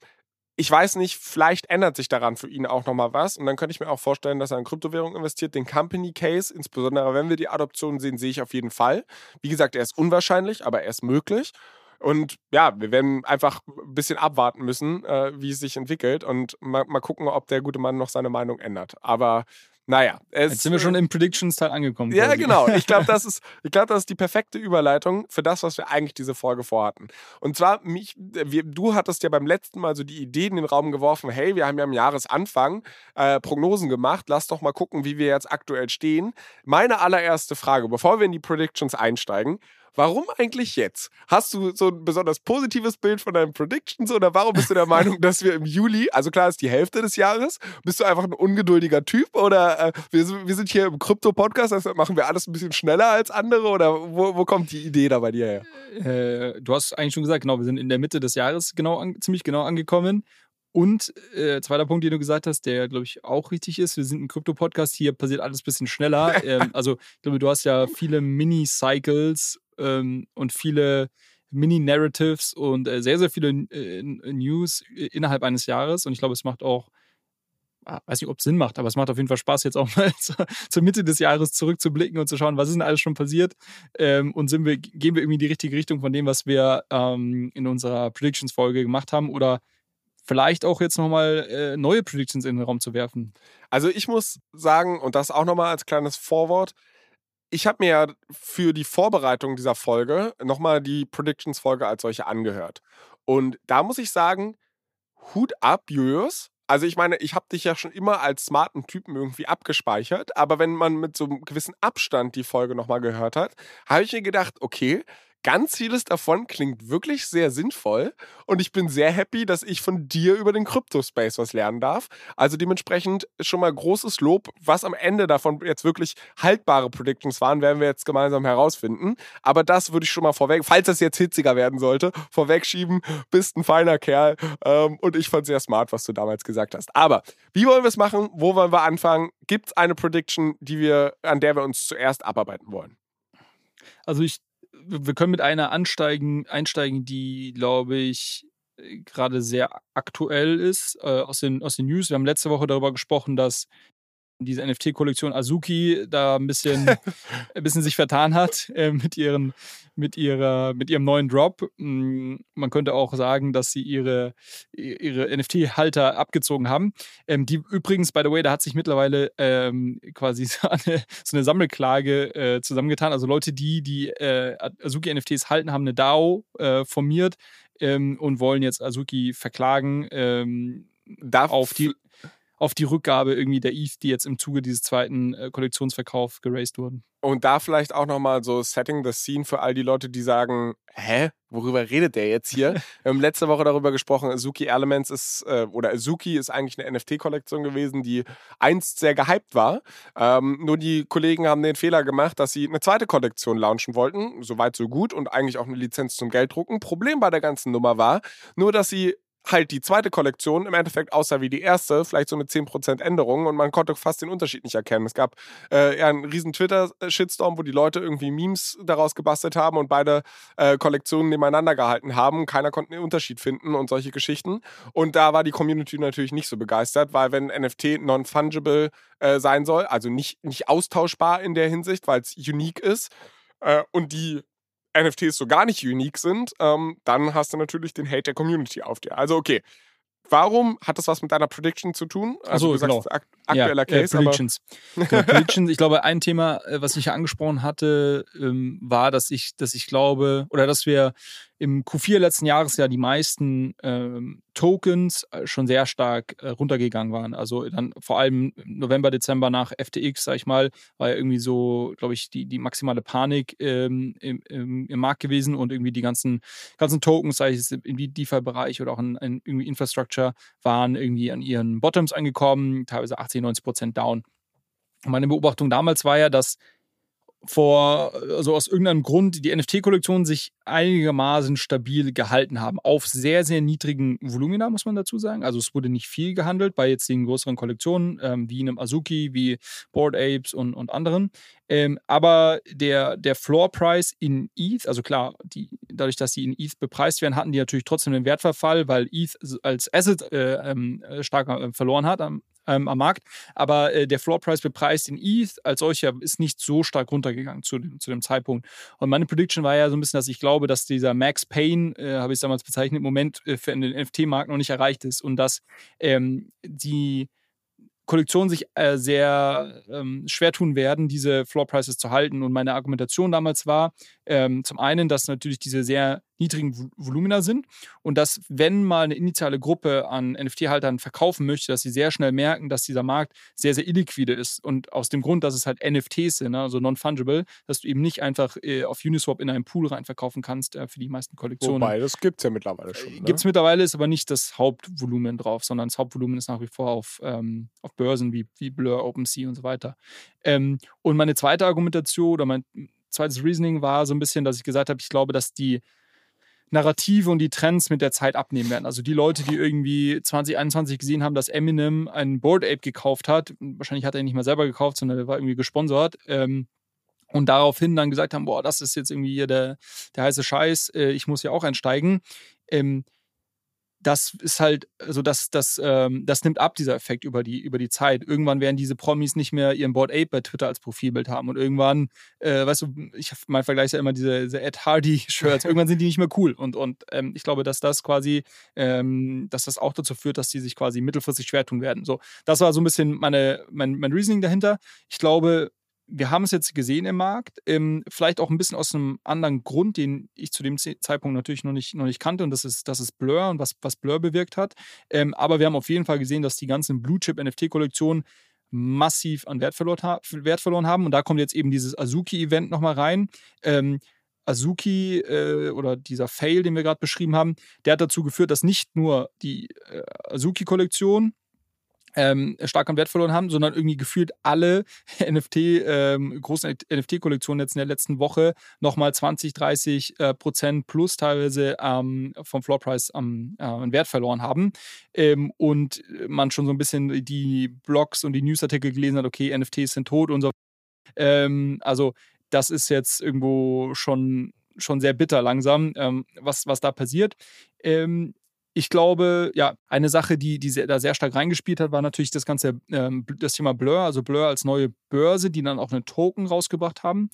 ich weiß nicht, vielleicht ändert sich daran für ihn auch nochmal was. Und dann könnte ich mir auch vorstellen, dass er in Kryptowährung investiert. Den Company Case, insbesondere wenn wir die Adoption sehen, sehe ich auf jeden Fall. Wie gesagt, er ist unwahrscheinlich, aber er ist möglich. Und ja, wir werden einfach ein bisschen abwarten müssen, äh, wie es sich entwickelt und mal, mal gucken, ob der gute Mann noch seine Meinung ändert. Aber naja, es, Jetzt sind wir schon im Predictions-Teil angekommen. Ja, quasi. genau. Ich glaube, das, ist, das ist die perfekte Überleitung für das, was wir eigentlich diese Folge vorhatten. Und zwar, mich, wir, du hattest ja beim letzten Mal so die Idee in den Raum geworfen, hey, wir haben ja am Jahresanfang äh, Prognosen gemacht, lass doch mal gucken, wie wir jetzt aktuell stehen. Meine allererste Frage, bevor wir in die Predictions einsteigen, Warum eigentlich jetzt? Hast du so ein besonders positives Bild von deinen Predictions oder warum bist du der Meinung, dass wir im Juli, also klar ist die Hälfte des Jahres, bist du einfach ein ungeduldiger Typ oder äh, wir, wir, sind hier im Krypto-Podcast, deshalb machen wir alles ein bisschen schneller als andere oder wo, wo kommt die Idee da bei dir her? Äh, du hast eigentlich schon gesagt, genau, wir sind in der Mitte des Jahres genau an, ziemlich genau angekommen und äh, zweiter Punkt, den du gesagt hast, der, glaube ich, auch richtig ist, wir sind ein Krypto-Podcast, hier passiert alles ein bisschen schneller. ähm, also, ich glaube, du hast ja viele Mini-Cycles ähm, und viele Mini-Narratives und äh, sehr, sehr viele äh, News innerhalb eines Jahres. Und ich glaube, es macht auch, ah, weiß nicht, ob es Sinn macht, aber es macht auf jeden Fall Spaß, jetzt auch mal zur, zur Mitte des Jahres zurückzublicken und zu schauen, was ist denn alles schon passiert ähm, und sind wir, gehen wir irgendwie in die richtige Richtung von dem, was wir ähm, in unserer Predictions-Folge gemacht haben oder vielleicht auch jetzt nochmal äh, neue Predictions in den Raum zu werfen. Also ich muss sagen, und das auch nochmal als kleines Vorwort, ich habe mir ja für die Vorbereitung dieser Folge nochmal die Predictions-Folge als solche angehört. Und da muss ich sagen, Hut ab, Julius. Also ich meine, ich habe dich ja schon immer als smarten Typen irgendwie abgespeichert, aber wenn man mit so einem gewissen Abstand die Folge nochmal gehört hat, habe ich mir gedacht, okay, Ganz vieles davon klingt wirklich sehr sinnvoll und ich bin sehr happy, dass ich von dir über den Crypto-Space was lernen darf. Also dementsprechend schon mal großes Lob. Was am Ende davon jetzt wirklich haltbare Predictions waren, werden wir jetzt gemeinsam herausfinden. Aber das würde ich schon mal vorweg, falls das jetzt hitziger werden sollte, vorwegschieben. Bist ein feiner Kerl ähm, und ich fand sehr smart, was du damals gesagt hast. Aber wie wollen wir es machen? Wo wollen wir anfangen? Gibt es eine Prediction, die wir, an der wir uns zuerst abarbeiten wollen? Also ich wir können mit einer ansteigen, einsteigen, die, glaube ich, gerade sehr aktuell ist äh, aus, den, aus den News. Wir haben letzte Woche darüber gesprochen, dass diese NFT-Kollektion Azuki da ein bisschen, ein bisschen sich vertan hat äh, mit, ihren, mit, ihrer, mit ihrem neuen Drop. Mm, man könnte auch sagen, dass sie ihre, ihre NFT-Halter abgezogen haben. Ähm, die übrigens, by the way, da hat sich mittlerweile ähm, quasi so eine, so eine Sammelklage äh, zusammengetan. Also Leute, die die äh, Azuki-NFTs halten, haben eine DAO äh, formiert ähm, und wollen jetzt Azuki verklagen. Ähm, Darf auf die auf die Rückgabe irgendwie der ETH, die jetzt im Zuge dieses zweiten äh, Kollektionsverkaufs geraced wurden. Und da vielleicht auch nochmal so Setting the Scene für all die Leute, die sagen, hä, worüber redet der jetzt hier? Wir haben letzte Woche darüber gesprochen, Azuki Elements ist, äh, oder Azuki ist eigentlich eine NFT-Kollektion gewesen, die einst sehr gehypt war. Ähm, nur die Kollegen haben den Fehler gemacht, dass sie eine zweite Kollektion launchen wollten. Soweit so gut und eigentlich auch eine Lizenz zum Gelddrucken. Problem bei der ganzen Nummer war, nur dass sie halt die zweite Kollektion im Endeffekt aussah wie die erste, vielleicht so mit 10% Änderungen und man konnte fast den Unterschied nicht erkennen. Es gab äh, ja einen riesen Twitter-Shitstorm, wo die Leute irgendwie Memes daraus gebastelt haben und beide äh, Kollektionen nebeneinander gehalten haben. Keiner konnte den Unterschied finden und solche Geschichten. Und da war die Community natürlich nicht so begeistert, weil wenn NFT non-fungible äh, sein soll, also nicht, nicht austauschbar in der Hinsicht, weil es unique ist, äh, und die NFTs so gar nicht unique sind, ähm, dann hast du natürlich den Hate der Community auf dir. Also okay, Warum hat das was mit deiner Prediction zu tun? Also, also du genau. ak aktueller ja, Case. Äh, Predictions. genau, Predictions. Ich glaube, ein Thema, äh, was ich ja angesprochen hatte, ähm, war, dass ich, dass ich glaube, oder dass wir im Q4 letzten Jahres ja die meisten ähm, Tokens äh, schon sehr stark äh, runtergegangen waren. Also dann vor allem November, Dezember nach FTX, sag ich mal, war ja irgendwie so, glaube ich, die, die maximale Panik ähm, im, im, im, Markt gewesen und irgendwie die ganzen, ganzen Tokens, sei es im DeFi-Bereich oder auch in, in irgendwie Infrastructure, waren irgendwie an ihren Bottoms angekommen, teilweise 80, 90 Prozent down. Meine Beobachtung damals war ja, dass vor, also aus irgendeinem Grund, die NFT-Kollektionen sich einigermaßen stabil gehalten haben. Auf sehr, sehr niedrigen Volumina, muss man dazu sagen. Also es wurde nicht viel gehandelt bei jetzt den größeren Kollektionen, ähm, wie einem Azuki, wie Board Apes und, und anderen. Ähm, aber der, der Floor Price in ETH, also klar, die, dadurch, dass sie in ETH bepreist werden, hatten die natürlich trotzdem einen Wertverfall, weil ETH als Asset äh, ähm, stark äh, verloren hat am, ähm, am Markt. Aber äh, der Floor Price bepreist in ETH als solcher ist nicht so stark runtergegangen zu dem, zu dem Zeitpunkt. Und meine Prediction war ja so ein bisschen, dass ich glaube, dass dieser Max Payne, äh, habe ich es damals bezeichnet, im Moment äh, für den NFT-Markt noch nicht erreicht ist und dass ähm, die Kollektionen sich äh, sehr ähm, schwer tun werden, diese Floor Prices zu halten. Und meine Argumentation damals war ähm, zum einen, dass natürlich diese sehr niedrigen Volumina sind und dass, wenn mal eine initiale Gruppe an NFT-Haltern verkaufen möchte, dass sie sehr schnell merken, dass dieser Markt sehr, sehr illiquide ist. Und aus dem Grund, dass es halt NFTs sind, ne, also non-fungible, dass du eben nicht einfach äh, auf Uniswap in einen Pool rein verkaufen kannst äh, für die meisten Kollektionen. Wobei, das gibt es ja mittlerweile schon. Ne? Gibt es mittlerweile, ist aber nicht das Hauptvolumen drauf, sondern das Hauptvolumen ist nach wie vor auf, ähm, auf Börsen wie, wie Blur, OpenSea und so weiter. Ähm, und meine zweite Argumentation oder mein zweites Reasoning war so ein bisschen, dass ich gesagt habe, ich glaube, dass die Narrative und die Trends mit der Zeit abnehmen werden. Also die Leute, die irgendwie 2021 gesehen haben, dass Eminem einen Board Ape gekauft hat, wahrscheinlich hat er ihn nicht mal selber gekauft, sondern er war irgendwie gesponsert, ähm, und daraufhin dann gesagt haben, boah, das ist jetzt irgendwie hier der, der heiße Scheiß, äh, ich muss ja auch einsteigen. Ähm, das ist halt, also das, das, ähm, das nimmt ab, dieser Effekt über die, über die Zeit. Irgendwann werden diese Promis nicht mehr ihren Board Ape bei Twitter als Profilbild haben. Und irgendwann, äh, weißt du, ich mein Vergleich ist ja immer diese, diese Ed Hardy-Shirts, irgendwann sind die nicht mehr cool. Und, und ähm, ich glaube, dass das quasi, ähm, dass das auch dazu führt, dass die sich quasi mittelfristig schwer tun werden. So, das war so ein bisschen meine, mein, mein Reasoning dahinter. Ich glaube, wir haben es jetzt gesehen im Markt, ähm, vielleicht auch ein bisschen aus einem anderen Grund, den ich zu dem Zeitpunkt natürlich noch nicht, noch nicht kannte, und das ist, das ist Blur und was, was Blur bewirkt hat. Ähm, aber wir haben auf jeden Fall gesehen, dass die ganzen Blue-Chip-NFT-Kollektionen massiv an Wert verloren, Wert verloren, haben. Und da kommt jetzt eben dieses Azuki-Event nochmal rein. Ähm, Azuki äh, oder dieser Fail, den wir gerade beschrieben haben, der hat dazu geführt, dass nicht nur die äh, Azuki-Kollektion ähm, stark an Wert verloren haben, sondern irgendwie gefühlt alle NFT, ähm, großen NFT-Kollektionen jetzt in der letzten Woche nochmal 20, 30 äh, Prozent plus teilweise ähm, vom Floorprice am, äh, Wert verloren haben. Ähm, und man schon so ein bisschen die Blogs und die Newsartikel gelesen hat, okay, NFTs sind tot und so. Ähm, also das ist jetzt irgendwo schon schon sehr bitter langsam, ähm, was, was da passiert. Ähm, ich glaube, ja, eine Sache, die, die sehr, da sehr stark reingespielt hat, war natürlich das ganze ähm, das Thema Blur, also Blur als neue Börse, die dann auch einen Token rausgebracht haben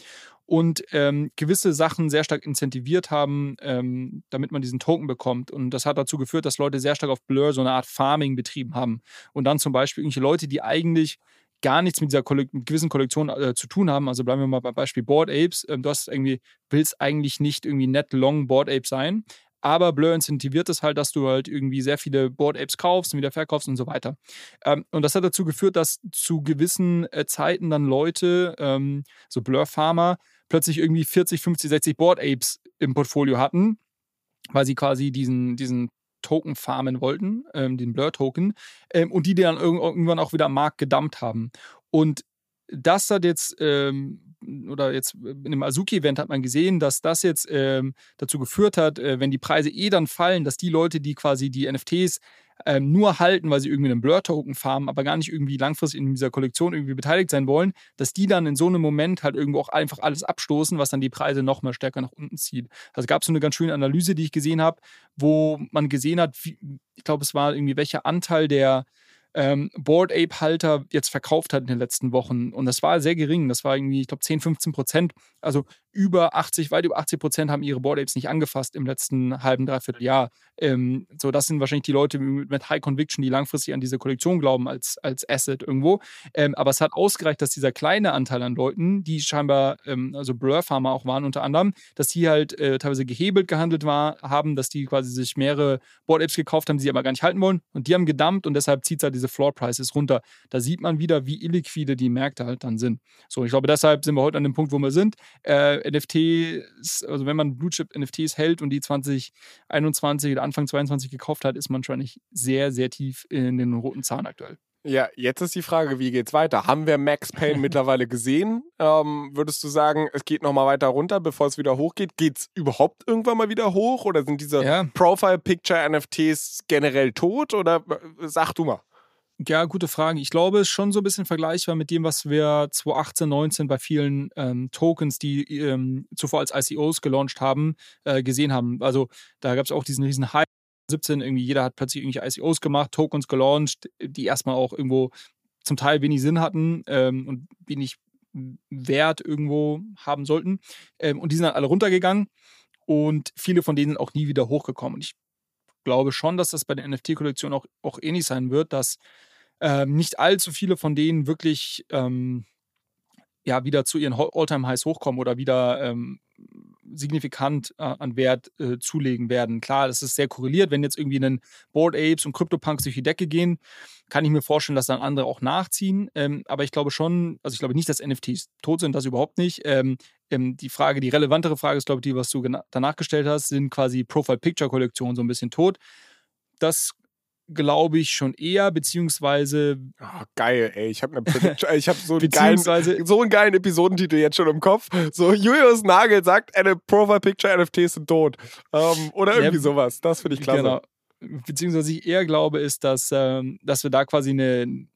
und ähm, gewisse Sachen sehr stark incentiviert haben, ähm, damit man diesen Token bekommt. Und das hat dazu geführt, dass Leute sehr stark auf Blur so eine Art Farming betrieben haben. Und dann zum Beispiel irgendwelche Leute, die eigentlich gar nichts mit dieser Kollek mit gewissen Kollektion äh, zu tun haben. Also bleiben wir mal beim Beispiel Board Apes. Ähm, du hast irgendwie, willst eigentlich nicht irgendwie net long Board Ape sein, aber Blur incentiviert es halt, dass du halt irgendwie sehr viele Board Apes kaufst und wieder verkaufst und so weiter. Ähm, und das hat dazu geführt, dass zu gewissen äh, Zeiten dann Leute, ähm, so Blur Farmer, plötzlich irgendwie 40, 50, 60 Board Apes im Portfolio hatten, weil sie quasi diesen, diesen Token farmen wollten, ähm, den Blur-Token, ähm, und die dann irgendwann auch wieder am Markt gedumpt haben. Und das hat jetzt ähm, oder jetzt in dem Azuki-Event hat man gesehen, dass das jetzt ähm, dazu geführt hat, äh, wenn die Preise eh dann fallen, dass die Leute, die quasi die NFTs ähm, nur halten, weil sie irgendwie einen Blur-Token farmen, aber gar nicht irgendwie langfristig in dieser Kollektion irgendwie beteiligt sein wollen, dass die dann in so einem Moment halt irgendwo auch einfach alles abstoßen, was dann die Preise noch mal stärker nach unten zieht. Also gab es so eine ganz schöne Analyse, die ich gesehen habe, wo man gesehen hat, wie, ich glaube, es war irgendwie welcher Anteil der ähm, Board Ape Halter jetzt verkauft hat in den letzten Wochen. Und das war sehr gering. Das war irgendwie, ich glaube, 10, 15 Prozent. Also über 80, weit über 80 Prozent haben ihre Board Apes nicht angefasst im letzten halben, dreiviertel Jahr. Ähm, so, das sind wahrscheinlich die Leute mit High Conviction, die langfristig an diese Kollektion glauben als, als Asset irgendwo. Ähm, aber es hat ausgereicht, dass dieser kleine Anteil an Leuten, die scheinbar, ähm, also Blur-Farmer auch waren unter anderem, dass die halt äh, teilweise gehebelt gehandelt war, haben, dass die quasi sich mehrere Board Apes gekauft haben, die sie aber gar nicht halten wollen. Und die haben gedumpt und deshalb zieht es halt diese Floor Prices runter. Da sieht man wieder, wie illiquide die Märkte halt dann sind. So, ich glaube, deshalb sind wir heute an dem Punkt, wo wir sind. Äh, NFTs, also wenn man Blue Chip NFTs hält und die 2021 oder Anfang 22 gekauft hat, ist man wahrscheinlich sehr, sehr tief in den roten Zahn aktuell. Ja, jetzt ist die Frage, wie geht's weiter? Haben wir Max Payne mittlerweile gesehen? Ähm, würdest du sagen, es geht nochmal weiter runter, bevor es wieder hochgeht? Geht's überhaupt irgendwann mal wieder hoch? Oder sind diese ja. Profile-Picture-NFTs generell tot? Oder äh, sag du mal. Ja, gute Frage. Ich glaube, es ist schon so ein bisschen vergleichbar mit dem, was wir 2018, 19 bei vielen ähm, Tokens, die ähm, zuvor als ICOs gelauncht haben, äh, gesehen haben. Also da gab es auch diesen riesen Hype. 17 irgendwie, jeder hat plötzlich irgendwelche ICOs gemacht, Tokens gelauncht, die erstmal auch irgendwo zum Teil wenig Sinn hatten ähm, und wenig Wert irgendwo haben sollten. Ähm, und die sind dann alle runtergegangen und viele von denen sind auch nie wieder hochgekommen. Und ich glaube schon, dass das bei der NFT-Kollektion auch, auch ähnlich sein wird, dass ähm, nicht allzu viele von denen wirklich ähm, ja, wieder zu ihren All-Time-Highs hochkommen oder wieder ähm, signifikant äh, an Wert äh, zulegen werden. Klar, das ist sehr korreliert. Wenn jetzt irgendwie ein Board Apes und CryptoPunks durch die Decke gehen, kann ich mir vorstellen, dass dann andere auch nachziehen. Ähm, aber ich glaube schon, also ich glaube nicht, dass NFTs tot sind, das überhaupt nicht. Ähm, ähm, die Frage, die relevantere Frage ist, glaube ich, die, was du danach gestellt hast, sind quasi Profile-Picture-Kollektionen so ein bisschen tot. Das glaube ich schon eher, beziehungsweise. Oh, geil, ey. Ich habe ich habe so, einen geilen, so einen geilen Episodentitel jetzt schon im Kopf. So, Julius Nagel sagt, eine Profile Picture NFTs sind tot. Ähm, oder irgendwie ja, sowas. Das finde ich klasse. Genau. Beziehungsweise ich eher glaube, ist, dass, ähm, dass wir da quasi eine,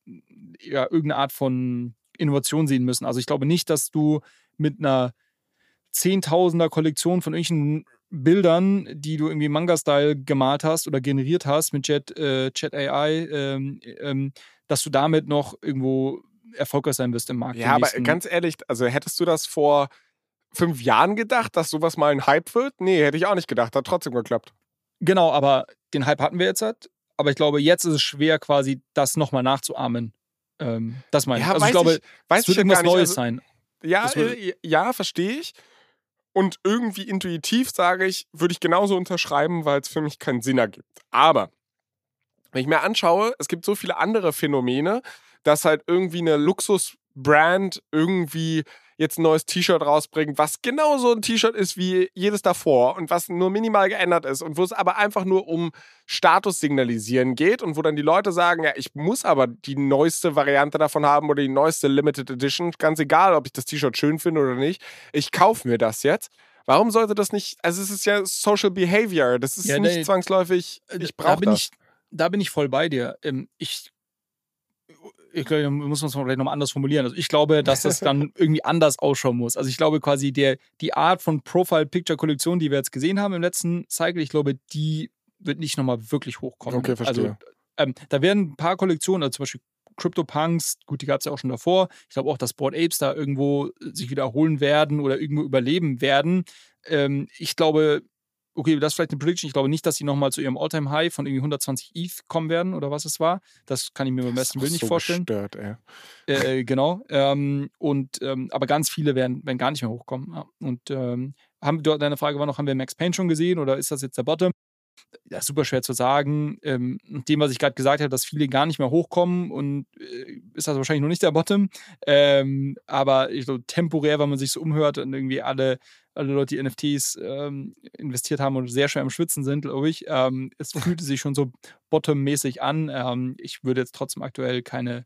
ja, irgendeine Art von Innovation sehen müssen. Also ich glaube nicht, dass du mit einer Zehntausender Kollektion von irgendwelchen Bildern, die du irgendwie Manga-Style gemalt hast oder generiert hast mit Jet, äh, Chat AI, ähm, ähm, dass du damit noch irgendwo erfolgreich sein wirst im Markt. Ja, aber ganz ehrlich, also hättest du das vor fünf Jahren gedacht, dass sowas mal ein Hype wird? Nee, hätte ich auch nicht gedacht. Hat trotzdem geklappt. Genau, aber den Hype hatten wir jetzt halt. Aber ich glaube, jetzt ist es schwer, quasi das nochmal nachzuahmen. Ähm, das meine ich. Ja, also ich glaube, es wird irgendwas Neues also, sein. Ja, äh, ja, verstehe ich. Und irgendwie intuitiv sage ich, würde ich genauso unterschreiben, weil es für mich keinen Sinn ergibt. Aber wenn ich mir anschaue, es gibt so viele andere Phänomene, dass halt irgendwie eine Luxusbrand irgendwie jetzt ein neues T-Shirt rausbringt, was genauso ein T-Shirt ist wie jedes davor und was nur minimal geändert ist und wo es aber einfach nur um Status signalisieren geht und wo dann die Leute sagen, ja, ich muss aber die neueste Variante davon haben oder die neueste Limited Edition, ganz egal, ob ich das T-Shirt schön finde oder nicht, ich kaufe mir das jetzt. Warum sollte das nicht, also es ist ja Social Behavior, das ist ja, nicht nee, zwangsläufig, ich brauche da das. Ich, da bin ich voll bei dir. Ähm, ich ich glaube, muss man es vielleicht nochmal anders formulieren. Also ich glaube, dass das dann irgendwie anders ausschauen muss. Also ich glaube quasi, der, die Art von Profile-Picture-Kollektion, die wir jetzt gesehen haben im letzten Cycle, ich glaube, die wird nicht nochmal wirklich hochkommen. Okay, verstehe. Also ähm, da werden ein paar Kollektionen, also zum Beispiel CryptoPunks, gut, die gab es ja auch schon davor. Ich glaube auch, dass Board Apes da irgendwo sich wiederholen werden oder irgendwo überleben werden. Ähm, ich glaube, okay, das ist vielleicht eine Prediction. Ich glaube nicht, dass sie nochmal zu ihrem Alltime high von irgendwie 120 ETH kommen werden oder was es war. Das kann ich mir beim besten Willen nicht so vorstellen. Gestört, ey. Äh, äh, genau. Ähm, und, ähm, aber ganz viele werden, werden gar nicht mehr hochkommen. Ja. Und ähm, haben, deine Frage war noch, haben wir Max Payne schon gesehen oder ist das jetzt der Bottom? Das ist super schwer zu sagen. Ähm, dem, was ich gerade gesagt habe, dass viele gar nicht mehr hochkommen und äh, ist das wahrscheinlich noch nicht der Bottom. Ähm, aber ich glaube, temporär, wenn man sich so umhört und irgendwie alle alle Leute, die NFTs ähm, investiert haben und sehr schwer im Schwitzen sind, glaube ich. Ähm, es fühlte sich schon so bottom-mäßig an. Ähm, ich würde jetzt trotzdem aktuell keine,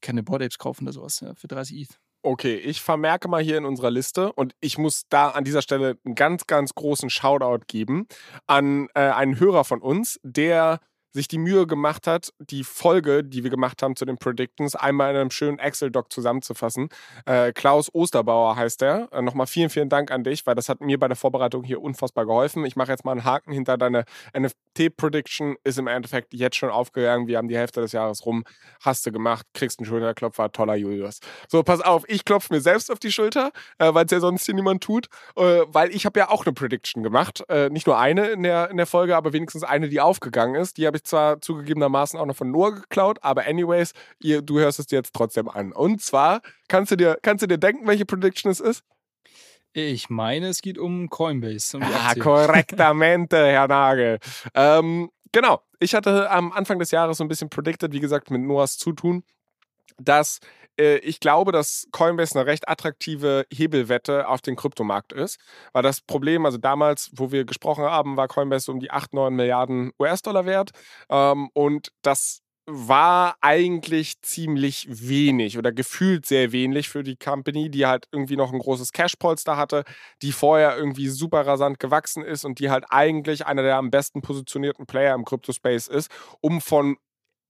keine Board Apes kaufen oder sowas ja, für 30 ETH. Okay, ich vermerke mal hier in unserer Liste und ich muss da an dieser Stelle einen ganz, ganz großen Shoutout geben an äh, einen Hörer von uns, der sich die Mühe gemacht hat, die Folge, die wir gemacht haben zu den Predictions, einmal in einem schönen Excel-Doc zusammenzufassen. Äh, Klaus Osterbauer heißt der. Äh, Nochmal vielen, vielen Dank an dich, weil das hat mir bei der Vorbereitung hier unfassbar geholfen. Ich mache jetzt mal einen Haken hinter deine NFT-Prediction, ist im Endeffekt jetzt schon aufgegangen. Wir haben die Hälfte des Jahres rum. Hast du gemacht, kriegst einen Schulterklopfer, toller Julius. So, pass auf, ich klopfe mir selbst auf die Schulter, äh, weil es ja sonst hier niemand tut, äh, weil ich habe ja auch eine Prediction gemacht. Äh, nicht nur eine in der, in der Folge, aber wenigstens eine, die aufgegangen ist. Die habe ich zwar zugegebenermaßen auch noch von Noah geklaut, aber anyways, ihr, du hörst es dir jetzt trotzdem an. Und zwar, kannst du dir, kannst du dir denken, welche Prediction es ist? Ich meine, es geht um Coinbase. Um ah, korrektamente, Herr Nagel. Ähm, genau, ich hatte am Anfang des Jahres so ein bisschen predicted, wie gesagt, mit Noahs Zutun, dass äh, ich glaube, dass Coinbase eine recht attraktive Hebelwette auf den Kryptomarkt ist. Weil das Problem, also damals, wo wir gesprochen haben, war Coinbase um die 8, 9 Milliarden US-Dollar wert. Ähm, und das war eigentlich ziemlich wenig oder gefühlt sehr wenig für die Company, die halt irgendwie noch ein großes Cash-Polster hatte, die vorher irgendwie super rasant gewachsen ist und die halt eigentlich einer der am besten positionierten Player im Crypto-Space ist, um von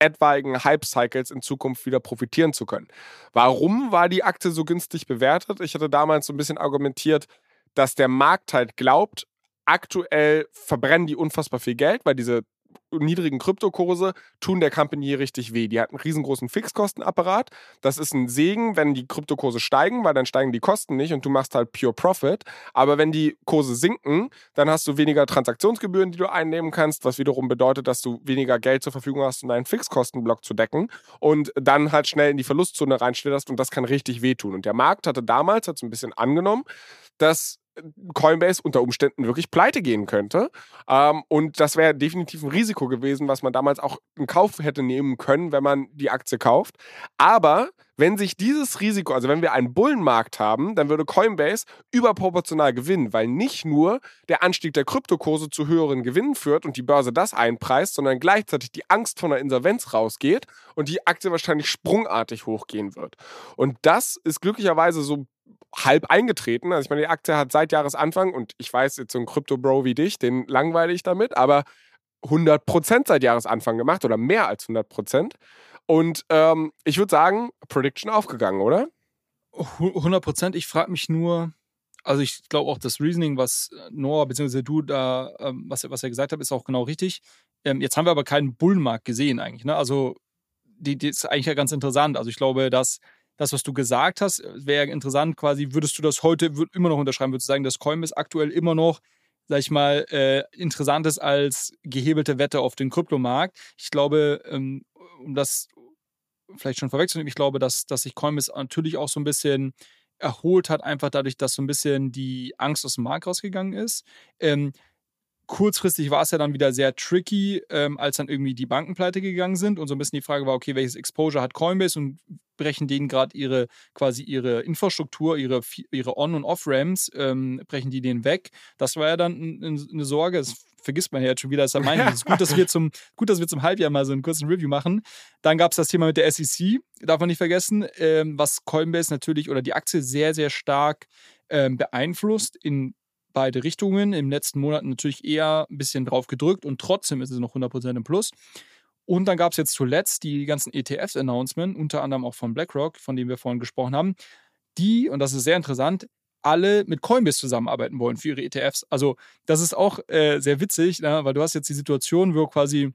etwaigen Hype-Cycles in Zukunft wieder profitieren zu können. Warum war die Aktie so günstig bewertet? Ich hatte damals so ein bisschen argumentiert, dass der Markt halt glaubt, aktuell verbrennen die unfassbar viel Geld, weil diese niedrigen Kryptokurse tun der Company richtig weh. Die hat einen riesengroßen Fixkostenapparat. Das ist ein Segen, wenn die Kryptokurse steigen, weil dann steigen die Kosten nicht und du machst halt pure Profit. Aber wenn die Kurse sinken, dann hast du weniger Transaktionsgebühren, die du einnehmen kannst, was wiederum bedeutet, dass du weniger Geld zur Verfügung hast, um deinen Fixkostenblock zu decken und dann halt schnell in die Verlustzone reinschlitterst und das kann richtig wehtun. Und der Markt hatte damals, hat es ein bisschen angenommen, dass Coinbase unter Umständen wirklich pleite gehen könnte. Ähm, und das wäre definitiv ein Risiko gewesen, was man damals auch in Kauf hätte nehmen können, wenn man die Aktie kauft. Aber wenn sich dieses Risiko, also wenn wir einen Bullenmarkt haben, dann würde Coinbase überproportional gewinnen, weil nicht nur der Anstieg der Kryptokurse zu höheren Gewinnen führt und die Börse das einpreist, sondern gleichzeitig die Angst von der Insolvenz rausgeht und die Aktie wahrscheinlich sprungartig hochgehen wird. Und das ist glücklicherweise so halb eingetreten. Also ich meine, die Aktie hat seit Jahresanfang, und ich weiß jetzt so ein Crypto-Bro wie dich, den langweile ich damit, aber 100% seit Jahresanfang gemacht oder mehr als 100%. Und ähm, ich würde sagen, Prediction aufgegangen, oder? 100%. Ich frage mich nur, also ich glaube auch das Reasoning, was Noah bzw. du da, ähm, was, was er gesagt hat, ist auch genau richtig. Ähm, jetzt haben wir aber keinen Bullenmarkt gesehen eigentlich. Ne? Also die, die ist eigentlich ja ganz interessant. Also ich glaube, dass das, was du gesagt hast, äh, wäre interessant quasi, würdest du das heute immer noch unterschreiben? Würdest du sagen, dass Coinbase aktuell immer noch, sag ich mal, äh, interessant ist als gehebelte Wette auf den Kryptomarkt? Ich glaube, ähm, um das vielleicht schon vorwegzunehmen, ich glaube, dass, dass sich Coinbase natürlich auch so ein bisschen erholt hat, einfach dadurch, dass so ein bisschen die Angst aus dem Markt rausgegangen ist. Ähm, kurzfristig war es ja dann wieder sehr tricky, ähm, als dann irgendwie die Banken pleite gegangen sind und so ein bisschen die Frage war, okay, welches Exposure hat Coinbase und brechen denen gerade ihre quasi ihre Infrastruktur, ihre, ihre On- und Off-Ramps, ähm, brechen die denen weg. Das war ja dann eine Sorge. Das vergisst man ja jetzt schon wieder, ist ja mein. Es ist gut, dass wir zum, gut, dass wir zum Halbjahr mal so einen kurzen Review machen. Dann gab es das Thema mit der SEC, darf man nicht vergessen, ähm, was Coinbase natürlich oder die Aktie sehr, sehr stark ähm, beeinflusst in beide Richtungen. Im letzten Monat natürlich eher ein bisschen drauf gedrückt und trotzdem ist es noch 100% im Plus. Und dann gab es jetzt zuletzt die ganzen ETFs-Announcements, unter anderem auch von BlackRock, von dem wir vorhin gesprochen haben, die, und das ist sehr interessant, alle mit Coinbase zusammenarbeiten wollen für ihre ETFs. Also das ist auch äh, sehr witzig, ne? weil du hast jetzt die Situation, wo quasi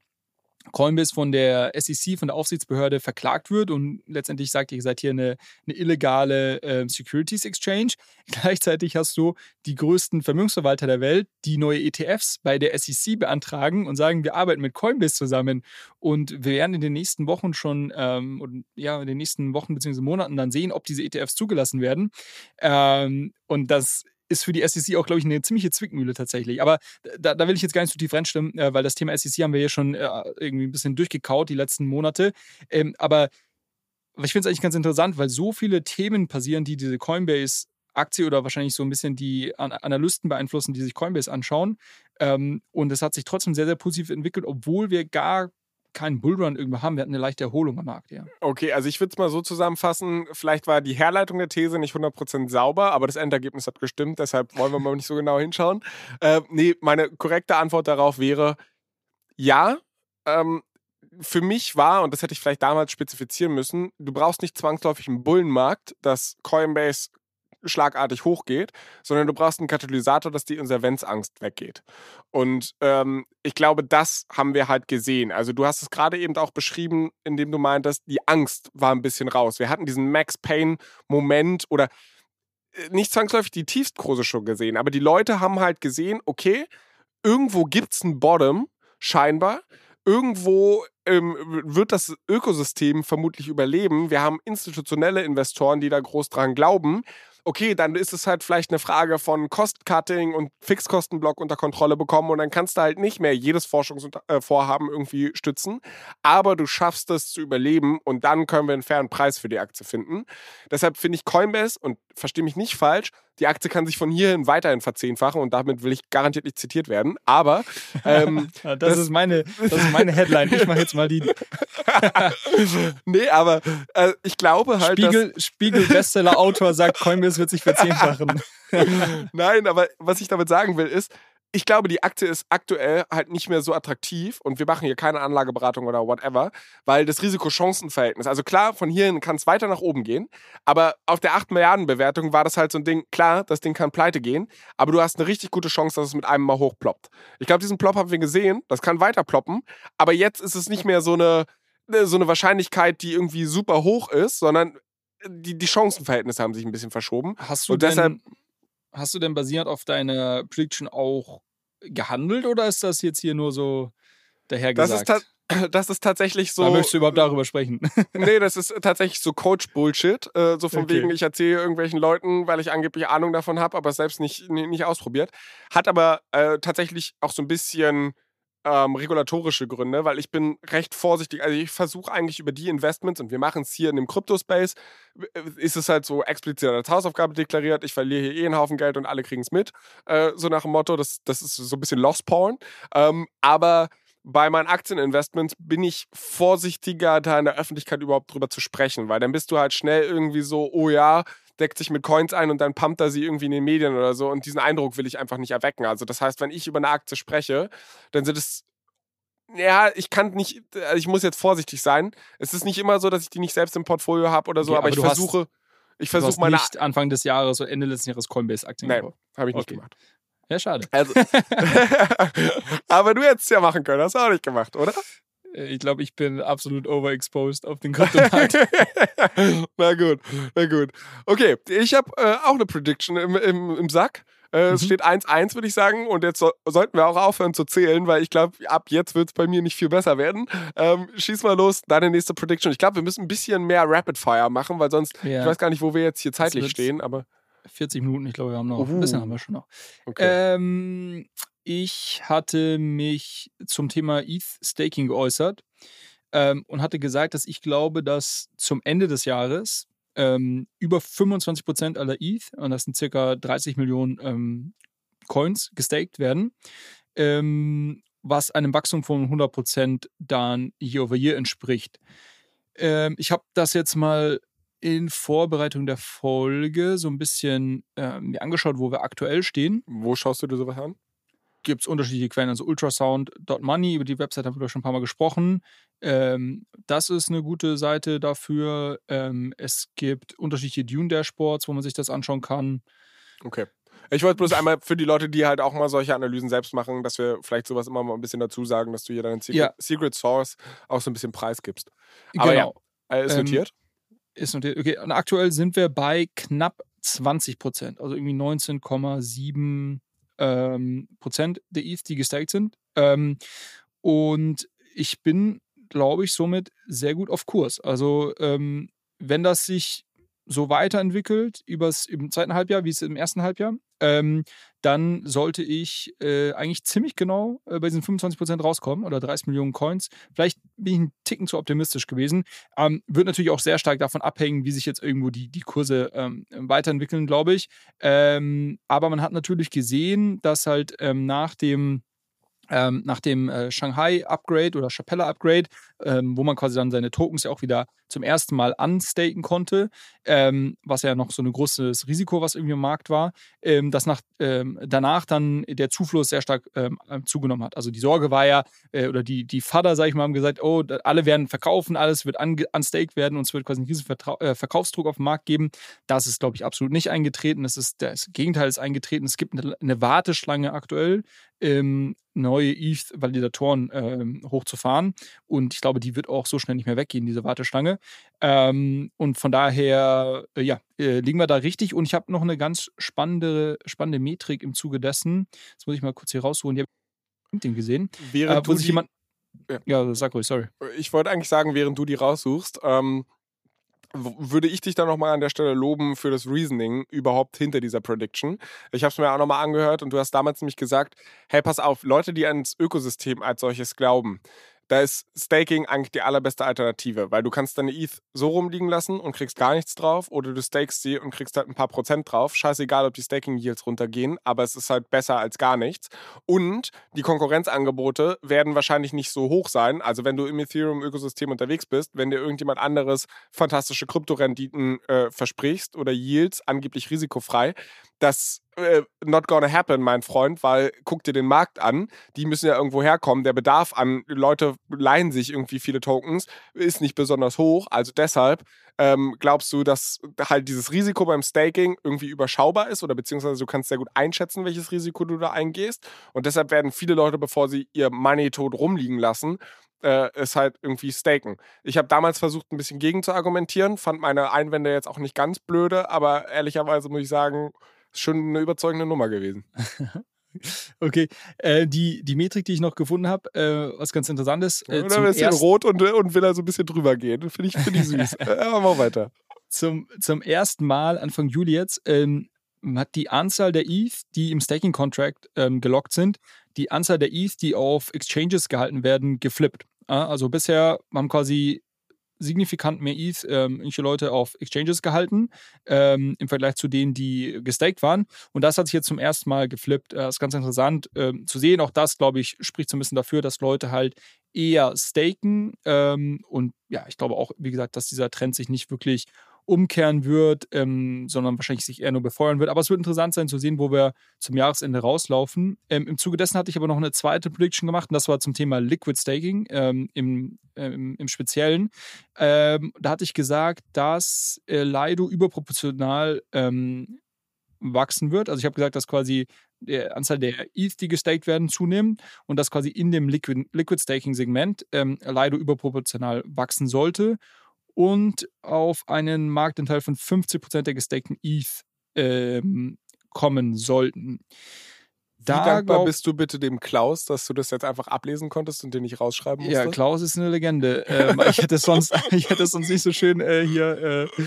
Coinbase von der SEC, von der Aufsichtsbehörde verklagt wird und letztendlich sagt, ihr seid hier eine, eine illegale äh, Securities Exchange. Gleichzeitig hast du die größten Vermögensverwalter der Welt, die neue ETFs bei der SEC beantragen und sagen, wir arbeiten mit Coinbase zusammen und wir werden in den nächsten Wochen schon, ähm, und, ja, in den nächsten Wochen bzw. Monaten dann sehen, ob diese ETFs zugelassen werden. Ähm, und das ist für die SEC auch, glaube ich, eine ziemliche Zwickmühle tatsächlich. Aber da, da will ich jetzt gar nicht zu tief reinstimmen, äh, weil das Thema SEC haben wir ja schon äh, irgendwie ein bisschen durchgekaut die letzten Monate. Ähm, aber ich finde es eigentlich ganz interessant, weil so viele Themen passieren, die diese Coinbase Aktie oder wahrscheinlich so ein bisschen die Analysten beeinflussen, die sich Coinbase anschauen. Ähm, und es hat sich trotzdem sehr, sehr positiv entwickelt, obwohl wir gar keinen Bullrun irgendwo haben. Wir hatten eine leichte Erholung am Markt, ja. Okay, also ich würde es mal so zusammenfassen. Vielleicht war die Herleitung der These nicht 100% sauber, aber das Endergebnis hat gestimmt. Deshalb wollen wir mal nicht so genau hinschauen. Äh, nee, meine korrekte Antwort darauf wäre ja. ähm, für mich war, und das hätte ich vielleicht damals spezifizieren müssen, du brauchst nicht zwangsläufig einen Bullenmarkt, dass Coinbase schlagartig hochgeht, sondern du brauchst einen Katalysator, dass die Insolvenzangst weggeht. Und ähm, ich glaube, das haben wir halt gesehen. Also du hast es gerade eben auch beschrieben, indem du meintest, die Angst war ein bisschen raus. Wir hatten diesen Max Payne-Moment oder äh, nicht zwangsläufig die Tiefstkurse schon gesehen, aber die Leute haben halt gesehen, okay, irgendwo gibt es einen Bottom, scheinbar. Irgendwo ähm, wird das Ökosystem vermutlich überleben. Wir haben institutionelle Investoren, die da groß dran glauben okay, dann ist es halt vielleicht eine Frage von Cost-Cutting und Fixkostenblock unter Kontrolle bekommen und dann kannst du halt nicht mehr jedes Forschungsvorhaben irgendwie stützen, aber du schaffst es zu überleben und dann können wir einen fairen Preis für die Aktie finden. Deshalb finde ich Coinbase, und verstehe mich nicht falsch, die Aktie kann sich von hierhin weiterhin verzehnfachen und damit will ich garantiert nicht zitiert werden. Aber ähm, das, das, ist meine, das ist meine Headline. Ich mache jetzt mal die. nee, aber äh, ich glaube halt. Spiegel, Spiegel Bestseller-Autor sagt, Coinbase wird sich verzehnfachen. Nein, aber was ich damit sagen will, ist, ich glaube, die Aktie ist aktuell halt nicht mehr so attraktiv und wir machen hier keine Anlageberatung oder whatever, weil das Risiko-Chancen-Verhältnis, also klar, von hierhin kann es weiter nach oben gehen, aber auf der 8 Milliarden Bewertung war das halt so ein Ding, klar, das Ding kann pleite gehen, aber du hast eine richtig gute Chance, dass es mit einem mal hochploppt. Ich glaube, diesen Plop haben wir gesehen, das kann weiter ploppen, aber jetzt ist es nicht mehr so eine, ne, so eine Wahrscheinlichkeit, die irgendwie super hoch ist, sondern die, die Chancenverhältnisse haben sich ein bisschen verschoben. Hast du und deshalb hast du denn basierend auf deiner Prediction auch gehandelt oder ist das jetzt hier nur so dahergesagt? Das ist, das ist tatsächlich so. Da möchtest du überhaupt darüber sprechen? nee, das ist tatsächlich so Coach-Bullshit. Äh, so von okay. wegen, ich erzähle irgendwelchen Leuten, weil ich angeblich Ahnung davon habe, aber selbst nicht, nicht ausprobiert. Hat aber äh, tatsächlich auch so ein bisschen ähm, regulatorische Gründe, weil ich bin recht vorsichtig. Also ich versuche eigentlich über die Investments, und wir machen es hier in dem Crypto-Space, ist es halt so explizit als Hausaufgabe deklariert, ich verliere hier eh einen Haufen Geld und alle kriegen es mit. Äh, so nach dem Motto, das, das ist so ein bisschen Lost Porn. Ähm, aber bei meinen Aktieninvestments bin ich vorsichtiger, da in der Öffentlichkeit überhaupt drüber zu sprechen, weil dann bist du halt schnell irgendwie so, oh ja, deckt sich mit Coins ein und dann pumpt er sie irgendwie in den Medien oder so. Und diesen Eindruck will ich einfach nicht erwecken. Also, das heißt, wenn ich über eine Aktie spreche, dann sind es ja, ich kann nicht, also ich muss jetzt vorsichtig sein. Es ist nicht immer so, dass ich die nicht selbst im Portfolio habe oder so, okay, aber, aber, ich versuche, hast, ich versuche meine. nicht Anfang des Jahres oder Ende letzten Jahres Coinbase-Aktien Nein, habe ich nicht okay. gemacht. Ja, schade. Also, aber du hättest es ja machen können, hast du auch nicht gemacht, oder? Äh, ich glaube, ich bin absolut overexposed auf den Kryptomarkt. na gut, na gut. Okay, ich habe äh, auch eine Prediction im, im, im Sack. Äh, mhm. Es steht 1-1, würde ich sagen. Und jetzt so, sollten wir auch aufhören zu zählen, weil ich glaube, ab jetzt wird es bei mir nicht viel besser werden. Ähm, schieß mal los, deine nächste Prediction. Ich glaube, wir müssen ein bisschen mehr Rapid Fire machen, weil sonst, ja. ich weiß gar nicht, wo wir jetzt hier zeitlich stehen, aber. 40 Minuten, ich glaube, wir haben noch. Uhu. Ein bisschen haben wir schon noch. Okay. Ähm, ich hatte mich zum Thema ETH-Staking geäußert ähm, und hatte gesagt, dass ich glaube, dass zum Ende des Jahres ähm, über 25 Prozent aller ETH, und das sind circa 30 Millionen ähm, Coins, gestaked werden, ähm, was einem Wachstum von 100 Prozent dann year over year entspricht. Ähm, ich habe das jetzt mal in Vorbereitung der Folge so ein bisschen äh, mir angeschaut, wo wir aktuell stehen. Wo schaust du dir sowas an? Gibt es unterschiedliche Quellen, also ultrasound.money, über die Website haben wir schon ein paar Mal gesprochen. Ähm, das ist eine gute Seite dafür. Ähm, es gibt unterschiedliche Dune-Dashboards, wo man sich das anschauen kann. Okay. Ich wollte bloß einmal für die Leute, die halt auch mal solche Analysen selbst machen, dass wir vielleicht sowas immer mal ein bisschen dazu sagen, dass du hier deinen Secret, ja. Secret Source auch so ein bisschen preisgibst. Aber genau. ja, ist ähm, notiert. Ähm, ist notiert. Okay, und aktuell sind wir bei knapp 20 Prozent, also irgendwie 19,7 ähm, Prozent der ETH, die gestaked sind. Ähm, und ich bin, glaube ich, somit sehr gut auf Kurs. Also ähm, wenn das sich so weiterentwickelt übers, im zweiten Halbjahr, wie es im ersten Halbjahr, ähm, dann sollte ich äh, eigentlich ziemlich genau äh, bei diesen 25% rauskommen oder 30 Millionen Coins. Vielleicht bin ich ein Ticken zu optimistisch gewesen. Ähm, wird natürlich auch sehr stark davon abhängen, wie sich jetzt irgendwo die, die Kurse ähm, weiterentwickeln, glaube ich. Ähm, aber man hat natürlich gesehen, dass halt ähm, nach dem ähm, nach dem äh, Shanghai Upgrade oder Chapella Upgrade, ähm, wo man quasi dann seine Tokens ja auch wieder zum ersten Mal unstaken konnte, ähm, was ja noch so ein großes Risiko, was irgendwie im Markt war, ähm, dass nach, ähm, danach dann der Zufluss sehr stark ähm, zugenommen hat. Also die Sorge war ja, äh, oder die, die Vater, sag ich mal, haben gesagt, oh, alle werden verkaufen, alles wird unstaked werden und es wird quasi einen riesen Vertra äh, Verkaufsdruck auf den Markt geben. Das ist, glaube ich, absolut nicht eingetreten. Das, ist, das Gegenteil ist eingetreten. Es gibt eine, eine Warteschlange aktuell ähm, neue ETH-Validatoren ähm, hochzufahren. Und ich glaube, die wird auch so schnell nicht mehr weggehen, diese Warteschlange. Ähm, und von daher, äh, ja, äh, liegen wir da richtig. Und ich habe noch eine ganz spannende, spannende Metrik im Zuge dessen. Das muss ich mal kurz hier rausholen. Die habe ich den gesehen. Während äh, wo sich jemand. Ja. ja, sag ruhig, sorry. Ich wollte eigentlich sagen, während du die raussuchst, ähm, würde ich dich dann nochmal an der Stelle loben für das Reasoning überhaupt hinter dieser Prediction. Ich habe es mir auch nochmal angehört und du hast damals nämlich gesagt, hey, pass auf, Leute, die ans Ökosystem als solches glauben, da ist Staking eigentlich die allerbeste Alternative, weil du kannst deine ETH so rumliegen lassen und kriegst gar nichts drauf oder du stakest sie und kriegst halt ein paar Prozent drauf. Scheißegal, ob die Staking-Yields runtergehen, aber es ist halt besser als gar nichts. Und die Konkurrenzangebote werden wahrscheinlich nicht so hoch sein. Also wenn du im Ethereum-Ökosystem unterwegs bist, wenn dir irgendjemand anderes fantastische Kryptorenditen äh, versprichst oder Yields, angeblich risikofrei, das äh, not gonna happen, mein Freund, weil guck dir den Markt an, die müssen ja irgendwo herkommen. Der Bedarf an Leute leihen sich irgendwie viele Tokens, ist nicht besonders hoch. Also deshalb ähm, glaubst du, dass halt dieses Risiko beim Staking irgendwie überschaubar ist oder beziehungsweise du kannst sehr gut einschätzen, welches Risiko du da eingehst. Und deshalb werden viele Leute, bevor sie ihr Money tot rumliegen lassen, äh, es halt irgendwie staken. Ich habe damals versucht, ein bisschen gegen zu argumentieren, fand meine Einwände jetzt auch nicht ganz blöde, aber ehrlicherweise muss ich sagen, schon eine überzeugende Nummer gewesen. Okay, äh, die, die Metrik, die ich noch gefunden habe, äh, was ganz interessant ist. Äh, Oder ein bisschen rot und, und will da so ein bisschen drüber gehen. Finde ich, find ich süß. Aber mal weiter. Zum, zum ersten Mal, Anfang Juli jetzt, ähm, hat die Anzahl der ETH, die im Staking-Contract ähm, gelockt sind, die Anzahl der ETH, die auf Exchanges gehalten werden, geflippt. Also bisher haben quasi signifikant mehr ETH ähm, irgendwelche Leute auf Exchanges gehalten ähm, im Vergleich zu denen, die gestaked waren. Und das hat sich jetzt zum ersten Mal geflippt. Äh, das ist ganz interessant ähm, zu sehen. Auch das, glaube ich, spricht so ein bisschen dafür, dass Leute halt eher staken. Ähm, und ja, ich glaube auch, wie gesagt, dass dieser Trend sich nicht wirklich umkehren wird, ähm, sondern wahrscheinlich sich eher nur befeuern wird. Aber es wird interessant sein zu sehen, wo wir zum Jahresende rauslaufen. Ähm, Im Zuge dessen hatte ich aber noch eine zweite Prediction gemacht und das war zum Thema Liquid Staking ähm, im, ähm, im Speziellen. Ähm, da hatte ich gesagt, dass äh, Lido überproportional ähm, wachsen wird. Also ich habe gesagt, dass quasi die Anzahl der ETH, die gestaked werden, zunehmen und dass quasi in dem Liquid, Liquid Staking Segment Lido überproportional wachsen sollte und auf einen Marktanteil von 50% der gestakten ETH ähm, kommen sollten. Da, Wie dankbar bist du bitte dem Klaus, dass du das jetzt einfach ablesen konntest und den nicht rausschreiben musstest? Ja, Klaus ist eine Legende. ähm, ich, hätte sonst, ich hätte es sonst nicht so schön äh, hier äh,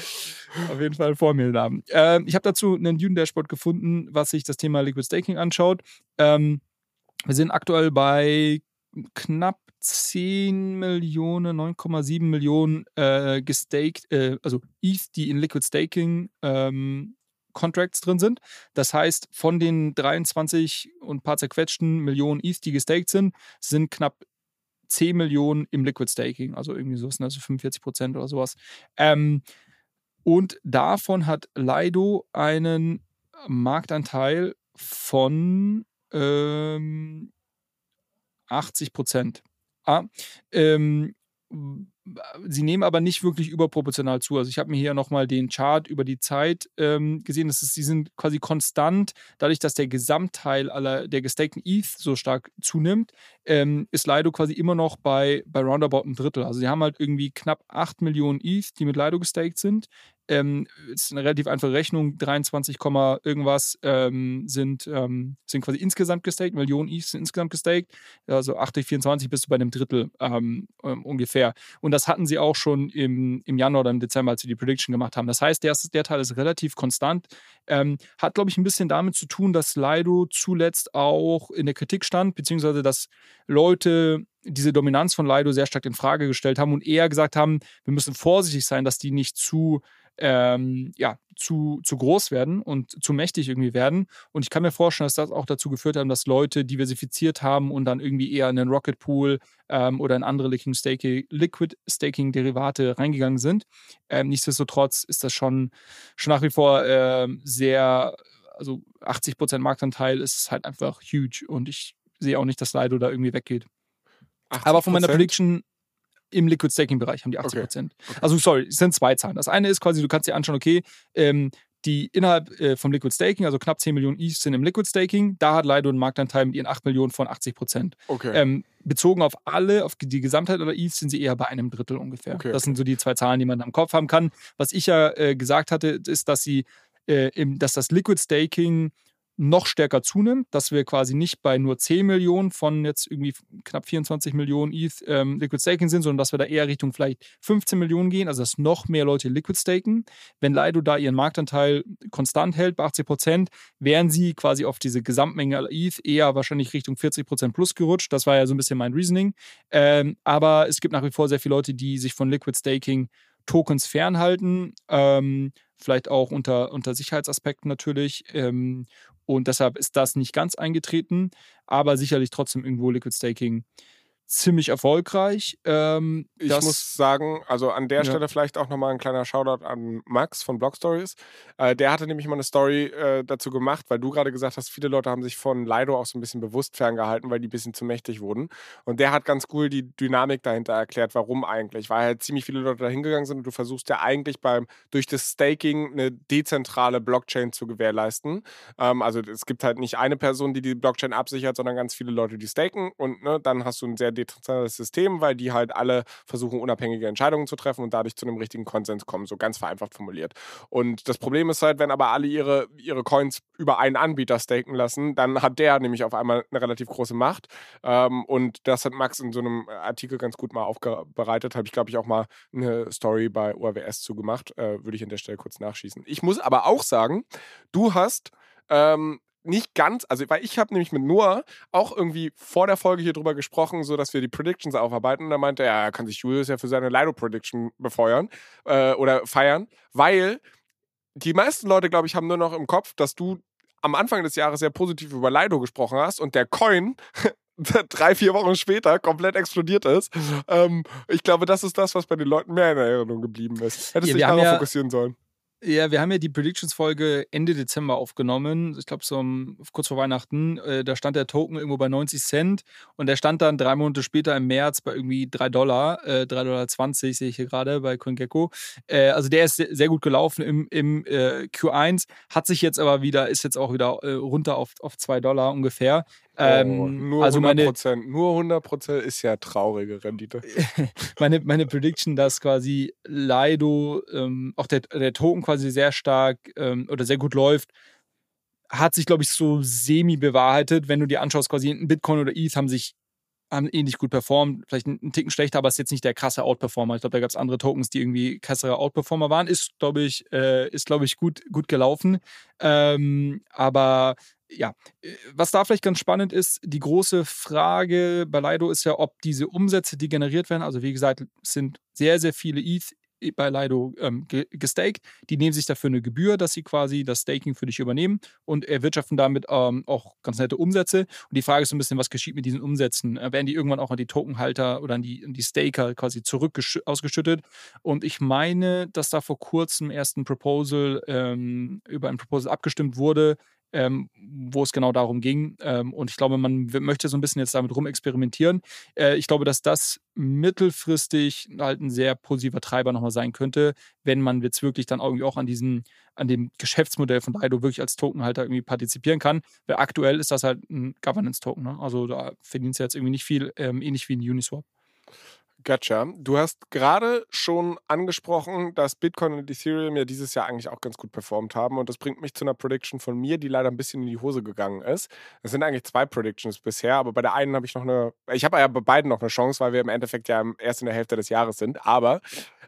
auf jeden Fall vor mir haben. Ähm, ich habe dazu einen Dune-Dashboard gefunden, was sich das Thema Liquid Staking anschaut. Ähm, wir sind aktuell bei knapp 10 Millionen, 9,7 Millionen äh, gestaked, äh, also ETH, die in Liquid Staking ähm, Contracts drin sind. Das heißt, von den 23 und paar zerquetschten Millionen ETH, die gestaked sind, sind knapp 10 Millionen im Liquid Staking, also irgendwie so sind also 45 Prozent oder sowas. Ähm, und davon hat Lido einen Marktanteil von ähm, 80 Prozent. Ah, ähm, sie nehmen aber nicht wirklich überproportional zu. Also ich habe mir hier nochmal den Chart über die Zeit ähm, gesehen. Das ist, sie sind quasi konstant. Dadurch, dass der Gesamtteil aller der gestakten ETH so stark zunimmt, ähm, ist Lido quasi immer noch bei, bei roundabout ein Drittel. Also sie haben halt irgendwie knapp 8 Millionen ETH, die mit Lido gestaked sind ähm, ist eine relativ einfache Rechnung, 23, irgendwas ähm, sind, ähm, sind quasi insgesamt gestaked, Millionen ETH sind insgesamt gestaked, also 8 durch 24 bist du bei einem Drittel ähm, ähm, ungefähr. Und das hatten sie auch schon im, im Januar oder im Dezember, als sie die Prediction gemacht haben. Das heißt, der, der Teil ist relativ konstant. Ähm, hat, glaube ich, ein bisschen damit zu tun, dass Lido zuletzt auch in der Kritik stand, beziehungsweise dass Leute diese Dominanz von Lido sehr stark in Frage gestellt haben und eher gesagt haben, wir müssen vorsichtig sein, dass die nicht zu ähm, ja, zu, zu groß werden und zu mächtig irgendwie werden. Und ich kann mir vorstellen, dass das auch dazu geführt hat, dass Leute diversifiziert haben und dann irgendwie eher in den Rocket Pool ähm, oder in andere Liquid Staking-Derivate reingegangen sind. Ähm, nichtsdestotrotz ist das schon, schon nach wie vor äh, sehr, also 80% Marktanteil ist halt einfach huge und ich sehe auch nicht, dass Lido da irgendwie weggeht. Aber von meiner Prediction im Liquid Staking Bereich haben die 80 Prozent. Okay. Okay. Also sorry, es sind zwei Zahlen. Das eine ist quasi, du kannst dir anschauen, okay, ähm, die innerhalb äh, vom Liquid Staking, also knapp 10 Millionen ETH sind im Liquid Staking, da hat Lido einen Marktanteil mit ihren 8 Millionen von 80 Prozent. Okay. Ähm, bezogen auf alle, auf die Gesamtheit aller ETH sind sie eher bei einem Drittel ungefähr. Okay, das sind so die zwei Zahlen, die man am Kopf haben kann. Was ich ja äh, gesagt hatte, ist, dass sie äh, im, dass das Liquid Staking noch stärker zunimmt, dass wir quasi nicht bei nur 10 Millionen von jetzt irgendwie knapp 24 Millionen ETH ähm, Liquid Staking sind, sondern dass wir da eher Richtung vielleicht 15 Millionen gehen, also dass noch mehr Leute Liquid staken. Wenn Lido da ihren Marktanteil konstant hält bei 80 Prozent, wären sie quasi auf diese Gesamtmenge ETH eher wahrscheinlich Richtung 40 Prozent plus gerutscht. Das war ja so ein bisschen mein Reasoning. Ähm, aber es gibt nach wie vor sehr viele Leute, die sich von Liquid Staking Tokens fernhalten. Ähm, vielleicht auch unter, unter Sicherheitsaspekten natürlich. Ähm, und deshalb ist das nicht ganz eingetreten, aber sicherlich trotzdem irgendwo Liquid Staking ziemlich erfolgreich. Ähm, ich muss sagen, also an der ja. Stelle vielleicht auch nochmal ein kleiner Shoutout an Max von Blog Stories. Äh, der hatte nämlich mal eine Story äh, dazu gemacht, weil du gerade gesagt hast, viele Leute haben sich von Lido auch so ein bisschen bewusst ferngehalten, weil die ein bisschen zu mächtig wurden. Und der hat ganz cool die Dynamik dahinter erklärt, warum eigentlich. Weil halt ziemlich viele Leute da hingegangen sind und du versuchst ja eigentlich beim, durch das Staking eine dezentrale Blockchain zu gewährleisten. Ähm, also es gibt halt nicht eine Person, die die Blockchain absichert, sondern ganz viele Leute, die staken und ne, dann hast du ein sehr dezentrales System, weil die halt alle versuchen, unabhängige Entscheidungen zu treffen und dadurch zu einem richtigen Konsens kommen, so ganz vereinfacht formuliert. Und das Problem ist halt, wenn aber alle ihre, ihre Coins über einen Anbieter staken lassen, dann hat der nämlich auf einmal eine relativ große Macht. Ähm, und das hat Max in so einem Artikel ganz gut mal aufbereitet. Habe ich, glaube ich, auch mal eine Story bei ORWS zugemacht. Äh, Würde ich an der Stelle kurz nachschießen. Ich muss aber auch sagen, du hast ähm, nicht ganz, also weil ich habe nämlich mit Noah auch irgendwie vor der Folge hier drüber gesprochen, so dass wir die Predictions aufarbeiten. Und da meinte er, ja, kann sich Julius ja für seine Lido-Prediction befeuern äh, oder feiern, weil die meisten Leute, glaube ich, haben nur noch im Kopf, dass du am Anfang des Jahres sehr positiv über Lido gesprochen hast und der Coin drei, vier Wochen später komplett explodiert ist. Ähm, ich glaube, das ist das, was bei den Leuten mehr in Erinnerung geblieben ist. Hättest du dich darauf ja, fokussieren sollen. Ja, wir haben ja die Predictions-Folge Ende Dezember aufgenommen. Ich glaube, so kurz vor Weihnachten. Äh, da stand der Token irgendwo bei 90 Cent und der stand dann drei Monate später im März bei irgendwie 3 Dollar. Äh, 3,20 Dollar sehe ich hier gerade bei CoinGecko. Äh, also der ist sehr gut gelaufen im, im äh, Q1, hat sich jetzt aber wieder, ist jetzt auch wieder äh, runter auf, auf 2 Dollar ungefähr. Ähm, oh, nur also 100%, meine, nur 100% ist ja traurige Rendite. meine, meine Prediction, dass quasi Lido, ähm, auch der, der Token quasi sehr stark ähm, oder sehr gut läuft, hat sich, glaube ich, so semi bewahrheitet. Wenn du dir anschaust, quasi Bitcoin oder ETH haben sich haben ähnlich gut performt, vielleicht einen Ticken schlechter, aber ist jetzt nicht der krasse Outperformer. Ich glaube, da gab es andere Tokens, die irgendwie krassere Outperformer waren. Ist, glaube ich, äh, ist, glaube ich, gut, gut gelaufen. Ähm, aber ja, äh, was da vielleicht ganz spannend ist, die große Frage bei Lido ist ja, ob diese Umsätze, die generiert werden, also wie gesagt, sind sehr, sehr viele ETH bei Lido ähm, gestaked. Die nehmen sich dafür eine Gebühr, dass sie quasi das Staking für dich übernehmen und erwirtschaften damit ähm, auch ganz nette Umsätze. Und die Frage ist so ein bisschen, was geschieht mit diesen Umsätzen? Äh, werden die irgendwann auch an die Tokenhalter oder an die, an die Staker quasi zurück ausgeschüttet? Und ich meine, dass da vor kurzem erst ein Proposal ähm, über ein Proposal abgestimmt wurde, ähm, wo es genau darum ging. Ähm, und ich glaube, man möchte so ein bisschen jetzt damit rumexperimentieren. Äh, ich glaube, dass das mittelfristig halt ein sehr positiver Treiber nochmal sein könnte, wenn man jetzt wirklich dann irgendwie auch an diesem, an dem Geschäftsmodell von Lido wirklich als Tokenhalter irgendwie partizipieren kann. Weil aktuell ist das halt ein Governance-Token. Ne? Also da verdient es jetzt irgendwie nicht viel, ähm, ähnlich wie ein Uniswap. Gotcha. Du hast gerade schon angesprochen, dass Bitcoin und Ethereum ja dieses Jahr eigentlich auch ganz gut performt haben. Und das bringt mich zu einer Prediction von mir, die leider ein bisschen in die Hose gegangen ist. Es sind eigentlich zwei Predictions bisher, aber bei der einen habe ich noch eine, ich habe ja bei beiden noch eine Chance, weil wir im Endeffekt ja erst in der Hälfte des Jahres sind. Aber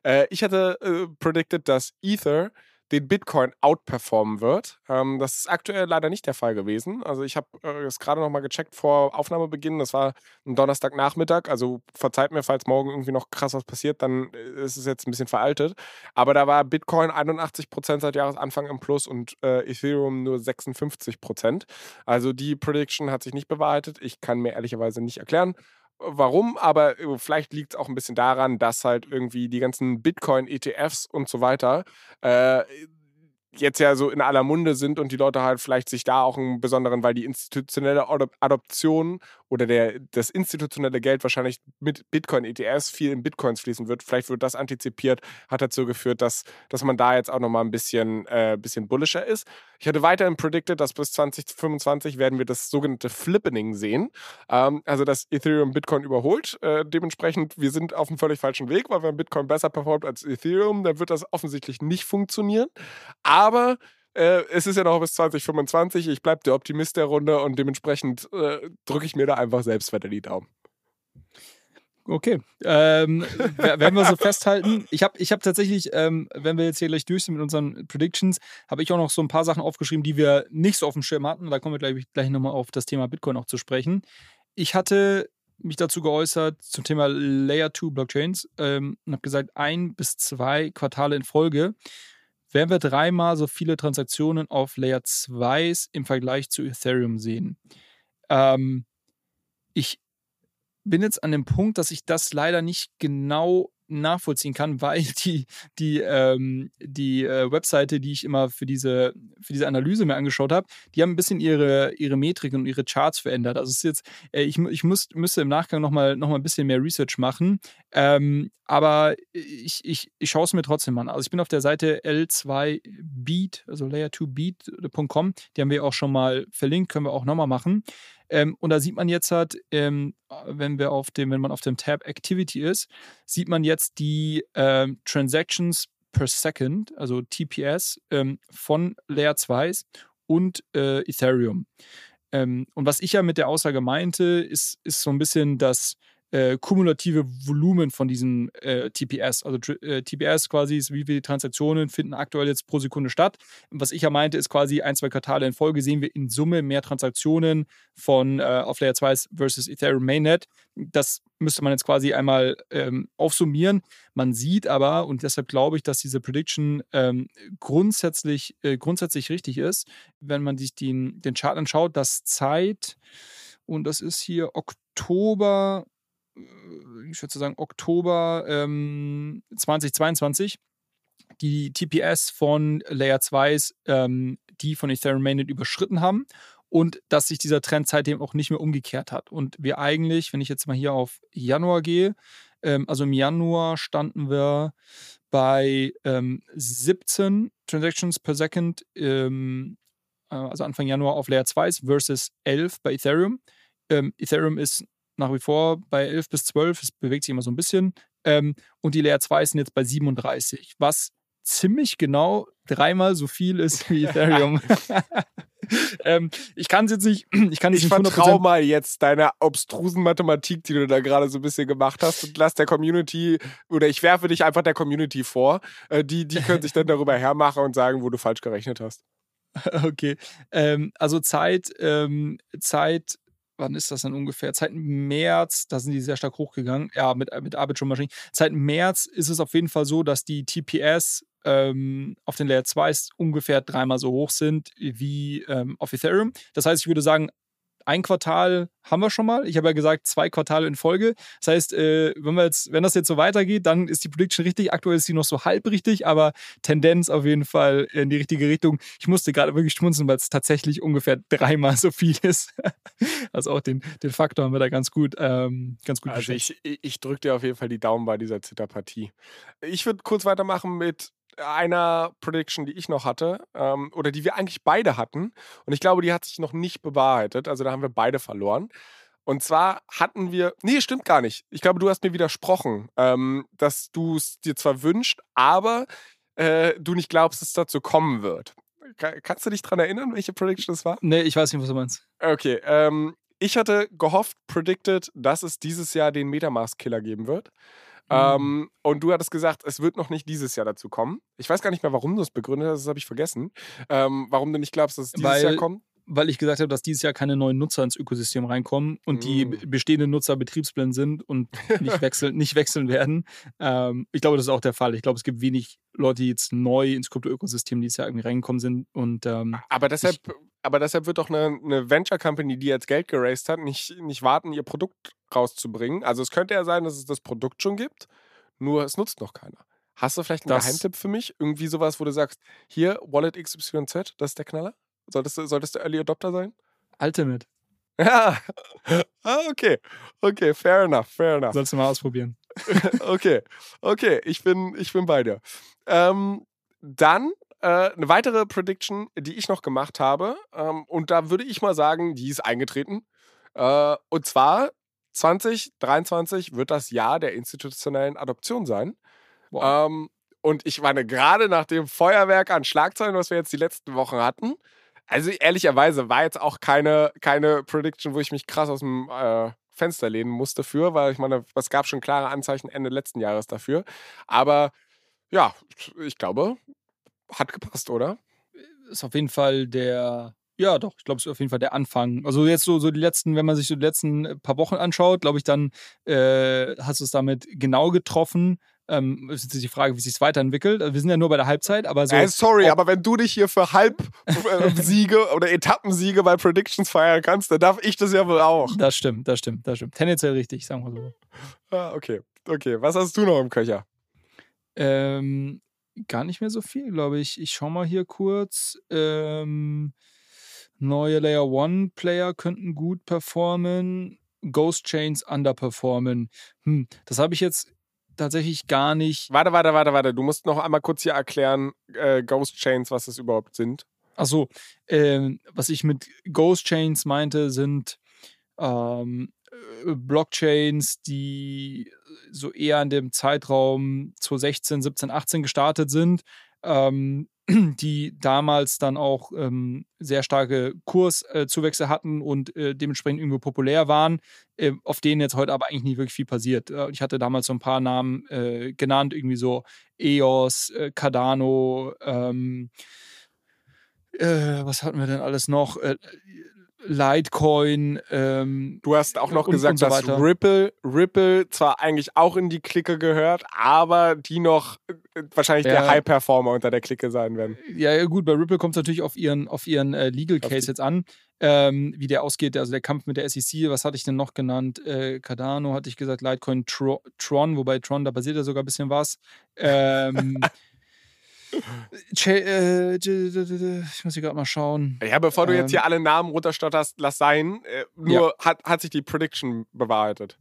äh, ich hatte äh, predicted, dass Ether den Bitcoin outperformen wird. Ähm, das ist aktuell leider nicht der Fall gewesen. Also ich habe äh, es gerade noch mal gecheckt vor Aufnahmebeginn. Das war ein Donnerstagnachmittag. Also verzeiht mir, falls morgen irgendwie noch krass was passiert, dann äh, ist es jetzt ein bisschen veraltet. Aber da war Bitcoin 81 Prozent seit Jahresanfang im Plus und äh, Ethereum nur 56 Prozent. Also die Prediction hat sich nicht bewahrheitet. Ich kann mir ehrlicherweise nicht erklären warum, aber äh, vielleicht liegt es auch ein bisschen daran, dass halt irgendwie die ganzen Bitcoin-ETFs und so weiter äh, jetzt ja so in aller Munde sind und die Leute halt vielleicht sich da auch einen besonderen, weil die institutionelle Adoption oder der, das institutionelle Geld wahrscheinlich mit Bitcoin-ETS viel in Bitcoins fließen wird. Vielleicht wird das antizipiert, hat dazu geführt, dass, dass man da jetzt auch nochmal ein bisschen, äh, bisschen bullischer ist. Ich hatte weiterhin predicted, dass bis 2025 werden wir das sogenannte Flippening sehen. Ähm, also, dass Ethereum Bitcoin überholt. Äh, dementsprechend, wir sind auf einem völlig falschen Weg, weil wenn Bitcoin besser performt als Ethereum, dann wird das offensichtlich nicht funktionieren. Aber äh, es ist ja noch bis 2025. Ich bleibe der Optimist der Runde und dementsprechend äh, drücke ich mir da einfach selbst weiter die Daumen. Okay, ähm, werden wir so festhalten. Ich habe ich hab tatsächlich, ähm, wenn wir jetzt hier gleich durch sind mit unseren Predictions, habe ich auch noch so ein paar Sachen aufgeschrieben, die wir nicht so auf dem Schirm hatten. Da kommen wir gleich, gleich nochmal auf das Thema Bitcoin auch zu sprechen. Ich hatte mich dazu geäußert zum Thema Layer 2 Blockchains ähm, und habe gesagt, ein bis zwei Quartale in Folge werden wir dreimal so viele Transaktionen auf Layer 2 im Vergleich zu Ethereum sehen. Ähm, ich bin jetzt an dem Punkt, dass ich das leider nicht genau nachvollziehen kann, weil die, die, ähm, die äh, Webseite, die ich immer für diese, für diese Analyse mir angeschaut habe, die haben ein bisschen ihre, ihre Metriken und ihre Charts verändert. Also es ist jetzt, äh, ich, ich muss, müsste im Nachgang nochmal noch mal ein bisschen mehr Research machen, ähm, aber ich, ich, ich schaue es mir trotzdem an. Also ich bin auf der Seite L2Beat, also layer2beat.com, die haben wir auch schon mal verlinkt, können wir auch nochmal machen. Ähm, und da sieht man jetzt halt, ähm, wenn wir auf dem, wenn man auf dem Tab Activity ist, sieht man jetzt die ähm, Transactions per Second, also TPS, ähm, von Layer 2 und äh, Ethereum. Ähm, und was ich ja mit der Aussage meinte, ist, ist so ein bisschen das äh, kumulative Volumen von diesen äh, TPS. Also äh, TPS quasi ist, wie viele Transaktionen finden aktuell jetzt pro Sekunde statt. Was ich ja meinte, ist quasi ein, zwei Quartale in Folge sehen wir in Summe mehr Transaktionen von äh, auf Layer 2 versus Ethereum Mainnet. Das müsste man jetzt quasi einmal ähm, aufsummieren. Man sieht aber, und deshalb glaube ich, dass diese Prediction ähm, grundsätzlich, äh, grundsätzlich richtig ist, wenn man sich den, den Chart anschaut, dass Zeit, und das ist hier Oktober ich würde sagen, Oktober ähm, 2022 die TPS von Layer 2 ähm, die von Ethereum Mainnet überschritten haben und dass sich dieser Trend seitdem auch nicht mehr umgekehrt hat. Und wir eigentlich, wenn ich jetzt mal hier auf Januar gehe, ähm, also im Januar standen wir bei ähm, 17 Transactions per Second, ähm, äh, also Anfang Januar auf Layer 2 versus 11 bei Ethereum. Ähm, Ethereum ist nach wie vor bei 11 bis 12, es bewegt sich immer so ein bisschen. Ähm, und die Layer 2 sind jetzt bei 37, was ziemlich genau dreimal so viel ist wie Ethereum. ähm, ich kann es jetzt nicht. Ich, kann ich vertraue mal jetzt deiner obstrusen Mathematik, die du da gerade so ein bisschen gemacht hast, und lass der Community oder ich werfe dich einfach der Community vor. Äh, die, die können sich dann darüber hermachen und sagen, wo du falsch gerechnet hast. Okay. Ähm, also Zeit, ähm, Zeit wann ist das dann ungefähr? Seit März, da sind die sehr stark hochgegangen. Ja, mit, mit Arbitrum Machine. Seit März ist es auf jeden Fall so, dass die TPS ähm, auf den Layer 2 ungefähr dreimal so hoch sind wie ähm, auf Ethereum. Das heißt, ich würde sagen, ein Quartal haben wir schon mal. Ich habe ja gesagt, zwei Quartale in Folge. Das heißt, äh, wenn, wir jetzt, wenn das jetzt so weitergeht, dann ist die Prediction richtig. Aktuell ist sie noch so halb richtig, aber Tendenz auf jeden Fall in die richtige Richtung. Ich musste gerade wirklich schmunzeln, weil es tatsächlich ungefähr dreimal so viel ist. also auch den, den Faktor haben wir da ganz gut, ähm, ganz gut Also ich, ich drücke dir auf jeden Fall die Daumen bei dieser Zitterpartie. Ich würde kurz weitermachen mit einer Prediction, die ich noch hatte, ähm, oder die wir eigentlich beide hatten. Und ich glaube, die hat sich noch nicht bewahrheitet. Also da haben wir beide verloren. Und zwar hatten wir, nee, stimmt gar nicht. Ich glaube, du hast mir widersprochen, ähm, dass du es dir zwar wünscht, aber äh, du nicht glaubst, dass es dazu kommen wird. Kannst du dich daran erinnern, welche Prediction das war? Nee, ich weiß nicht, was du meinst. Okay, ähm, ich hatte gehofft, predicted, dass es dieses Jahr den Metamask-Killer geben wird. Ähm, und du hattest gesagt, es wird noch nicht dieses Jahr dazu kommen. Ich weiß gar nicht mehr, warum du es begründet hast, das habe ich vergessen. Ähm, warum du nicht glaubst, dass es dieses Weil Jahr kommt? weil ich gesagt habe, dass dieses Jahr keine neuen Nutzer ins Ökosystem reinkommen und mm. die bestehenden Nutzer betriebsblind sind und nicht, wechseln, nicht wechseln werden. Ähm, ich glaube, das ist auch der Fall. Ich glaube, es gibt wenig Leute, die jetzt neu ins Krypto-Ökosystem dieses Jahr irgendwie reingekommen sind. Und, ähm, aber, deshalb, ich, aber deshalb wird doch eine, eine Venture-Company, die jetzt Geld geraced hat, nicht, nicht warten, ihr Produkt rauszubringen. Also es könnte ja sein, dass es das Produkt schon gibt, nur es nutzt noch keiner. Hast du vielleicht einen das, Geheimtipp für mich? Irgendwie sowas, wo du sagst, hier, Wallet XYZ, das ist der Knaller? Solltest du, solltest du Early Adopter sein? Ultimate. Ja. Ah, okay. Okay, fair enough, fair enough. Sollst du mal ausprobieren. okay. Okay, ich bin, ich bin bei dir. Ähm, dann eine weitere Prediction, die ich noch gemacht habe. Ähm, und da würde ich mal sagen, die ist eingetreten. Äh, und zwar 2023 wird das Jahr der institutionellen Adoption sein. Wow. Ähm, und ich meine, gerade nach dem Feuerwerk an Schlagzeilen, was wir jetzt die letzten Wochen hatten, also ehrlicherweise war jetzt auch keine, keine Prediction, wo ich mich krass aus dem äh, Fenster lehnen musste für, weil ich meine, es gab schon klare Anzeichen Ende letzten Jahres dafür. Aber ja, ich glaube, hat gepasst, oder? Ist auf jeden Fall der, ja, doch, ich glaube, es ist auf jeden Fall der Anfang. Also jetzt so, so die letzten, wenn man sich so die letzten paar Wochen anschaut, glaube ich, dann äh, hast du es damit genau getroffen. Ähm, ist jetzt die Frage, wie sich es weiterentwickelt. Also wir sind ja nur bei der Halbzeit, aber so. Äh, sorry, aber wenn du dich hier für Halbsiege äh, oder Etappensiege bei Predictions feiern kannst, dann darf ich das ja wohl auch. Das stimmt, das stimmt, das stimmt. Tendenziell richtig, sagen wir so. Ah, okay, okay. Was hast du noch im Köcher? Ähm, gar nicht mehr so viel, glaube ich. Ich schau mal hier kurz. Ähm, neue Layer One Player könnten gut performen. Ghost Chains underperformen. Hm, das habe ich jetzt tatsächlich gar nicht. Warte, warte, warte, warte. Du musst noch einmal kurz hier erklären, äh, Ghost Chains, was das überhaupt sind. Achso, äh, was ich mit Ghost Chains meinte, sind ähm, äh, Blockchains, die so eher in dem Zeitraum 2016, 17, 18 gestartet sind. Ähm, die damals dann auch ähm, sehr starke Kurszuwächse äh, hatten und äh, dementsprechend irgendwo populär waren, äh, auf denen jetzt heute aber eigentlich nicht wirklich viel passiert. Äh, ich hatte damals so ein paar Namen äh, genannt, irgendwie so EOS, äh, Cardano, ähm, was hatten wir denn alles noch? Litecoin. Ähm, du hast auch noch und, gesagt, und so dass Ripple, Ripple zwar eigentlich auch in die Clique gehört, aber die noch äh, wahrscheinlich ja. der High-Performer unter der Clique sein werden. Ja, gut, bei Ripple kommt es natürlich auf ihren, auf ihren äh, Legal Case jetzt an, ähm, wie der ausgeht. Also der Kampf mit der SEC, was hatte ich denn noch genannt? Äh, Cardano hatte ich gesagt, Litecoin Tron, wobei Tron, da basiert ja sogar ein bisschen was. Ähm, Äh, ich muss hier gerade mal schauen. Ja, bevor du jetzt hier ähm. alle Namen runterstotterst, lass sein. Äh, nur ja. hat, hat sich die Prediction bewahrheitet.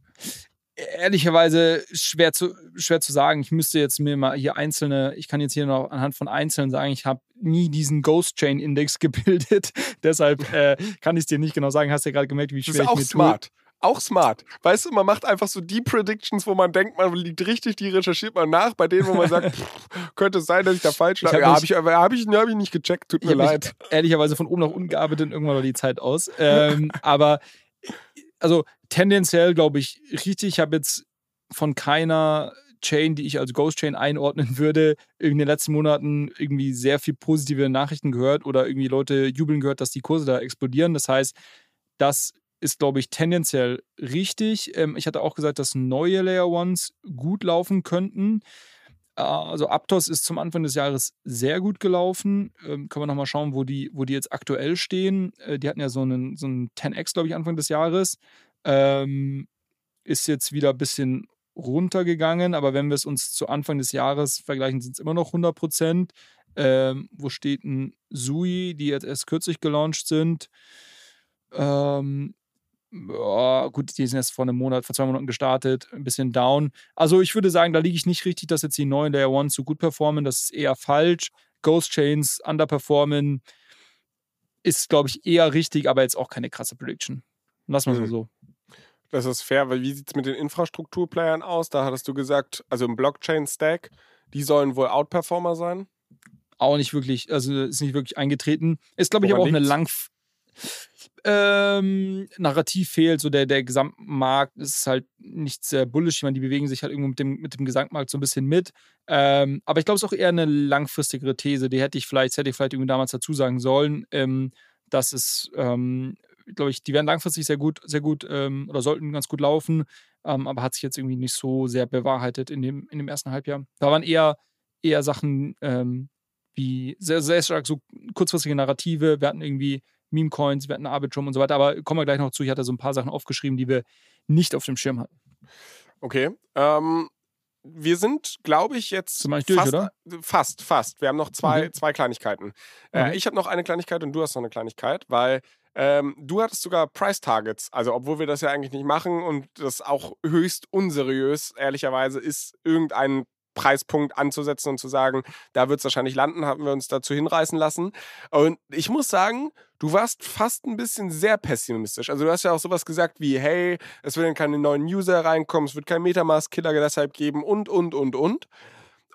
Ehrlicherweise schwer zu, schwer zu sagen. Ich müsste jetzt mir mal hier einzelne, ich kann jetzt hier noch anhand von einzelnen sagen, ich habe nie diesen Ghost Chain Index gebildet. Deshalb äh, kann ich es dir nicht genau sagen. Hast ja gerade gemerkt, wie schwer das ist auch ich mir smart. Tue auch smart. Weißt du, man macht einfach so die Predictions, wo man denkt, man liegt richtig, die recherchiert man nach. Bei denen, wo man sagt, pff, könnte es sein, dass ich da falsch lag. Ja, habe ich, hab ich, hab ich nicht gecheckt, tut mir leid. ehrlicherweise von oben nach unten gearbeitet und irgendwann war die Zeit aus. Ähm, aber also tendenziell glaube ich richtig. Ich habe jetzt von keiner Chain, die ich als Ghost Chain einordnen würde, in den letzten Monaten irgendwie sehr viel positive Nachrichten gehört oder irgendwie Leute jubeln gehört, dass die Kurse da explodieren. Das heißt, das ist, glaube ich, tendenziell richtig. Ähm, ich hatte auch gesagt, dass neue Layer Ones gut laufen könnten. Äh, also Aptos ist zum Anfang des Jahres sehr gut gelaufen. Ähm, können wir nochmal schauen, wo die, wo die jetzt aktuell stehen. Äh, die hatten ja so einen, so einen 10x, glaube ich, Anfang des Jahres. Ähm, ist jetzt wieder ein bisschen runtergegangen, aber wenn wir es uns zu Anfang des Jahres vergleichen, sind es immer noch 100 Prozent. Ähm, wo steht ein Sui, die jetzt erst kürzlich gelauncht sind? Ähm, ja, gut, die sind erst vor einem Monat, vor zwei Monaten gestartet, ein bisschen down. Also ich würde sagen, da liege ich nicht richtig, dass jetzt die neuen Layer Ones so gut performen. Das ist eher falsch. Ghost Chains underperformen ist, glaube ich, eher richtig, aber jetzt auch keine krasse Prediction. Lass mal mhm. so. Das ist fair, weil wie sieht es mit den Infrastrukturplayern aus? Da hattest du gesagt, also im Blockchain-Stack, die sollen wohl Outperformer sein? Auch nicht wirklich, also ist nicht wirklich eingetreten. Ist, glaube ich, aber auch eine lang Ähm, Narrativ fehlt, so der, der Gesamtmarkt ist halt nicht sehr bullish. Ich meine, die bewegen sich halt irgendwo mit dem, mit dem Gesamtmarkt so ein bisschen mit. Ähm, aber ich glaube, es ist auch eher eine langfristigere These. Die hätte ich vielleicht, hätte ich vielleicht irgendwie damals dazu sagen sollen. Ähm, dass es, ähm, glaube ich, die werden langfristig sehr gut, sehr gut ähm, oder sollten ganz gut laufen, ähm, aber hat sich jetzt irgendwie nicht so sehr bewahrheitet in dem, in dem ersten Halbjahr. Da waren eher, eher Sachen wie sehr, sehr stark so kurzfristige Narrative. Wir hatten irgendwie Meme-Coins, wir hatten Arbitrum und so weiter, aber kommen wir gleich noch zu. Ich hatte so ein paar Sachen aufgeschrieben, die wir nicht auf dem Schirm hatten. Okay. Ähm, wir sind, glaube ich, jetzt Sind wir durch, fast, oder? fast, fast. Wir haben noch zwei, Mhm. zwei Kleinigkeiten. Äh, Mhm. ich habe noch eine Kleinigkeit und du hast noch eine Kleinigkeit, weil ähm, du hattest sogar Price Targets. Also, obwohl wir das ja eigentlich nicht machen und das auch höchst unseriös, ehrlicherweise, ist, irgendeinen Preispunkt anzusetzen und zu sagen, da wird es wahrscheinlich landen, haben wir uns dazu hinreißen lassen. Und ich muss sagen, du warst fast ein bisschen sehr pessimistisch. Also du hast ja auch sowas gesagt wie, hey, es werden keine neuen User reinkommen, es wird kein Metamask-Killer deshalb geben und, und, und, und.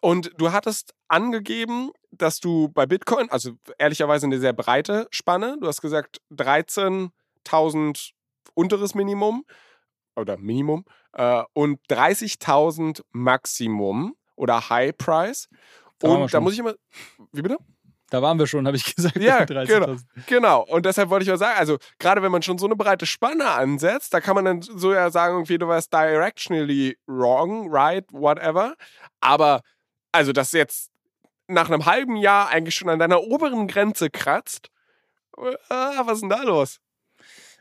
Und du hattest angegeben, dass du bei Bitcoin, also ehrlicherweise eine sehr breite Spanne, du hast gesagt 13.000 unteres Minimum oder Minimum äh, und 30.000 Maximum oder High Price. Und da muss ich immer, wie bitte? Da waren wir schon, habe ich gesagt. Ja, 30.000. Genau, und deshalb wollte ich mal sagen, also gerade wenn man schon so eine breite Spanne ansetzt, da kann man dann so ja sagen, irgendwie du warst directionally wrong, right, whatever. Aber also, dass jetzt nach einem halben Jahr eigentlich schon an deiner oberen Grenze kratzt, äh, was ist denn da los?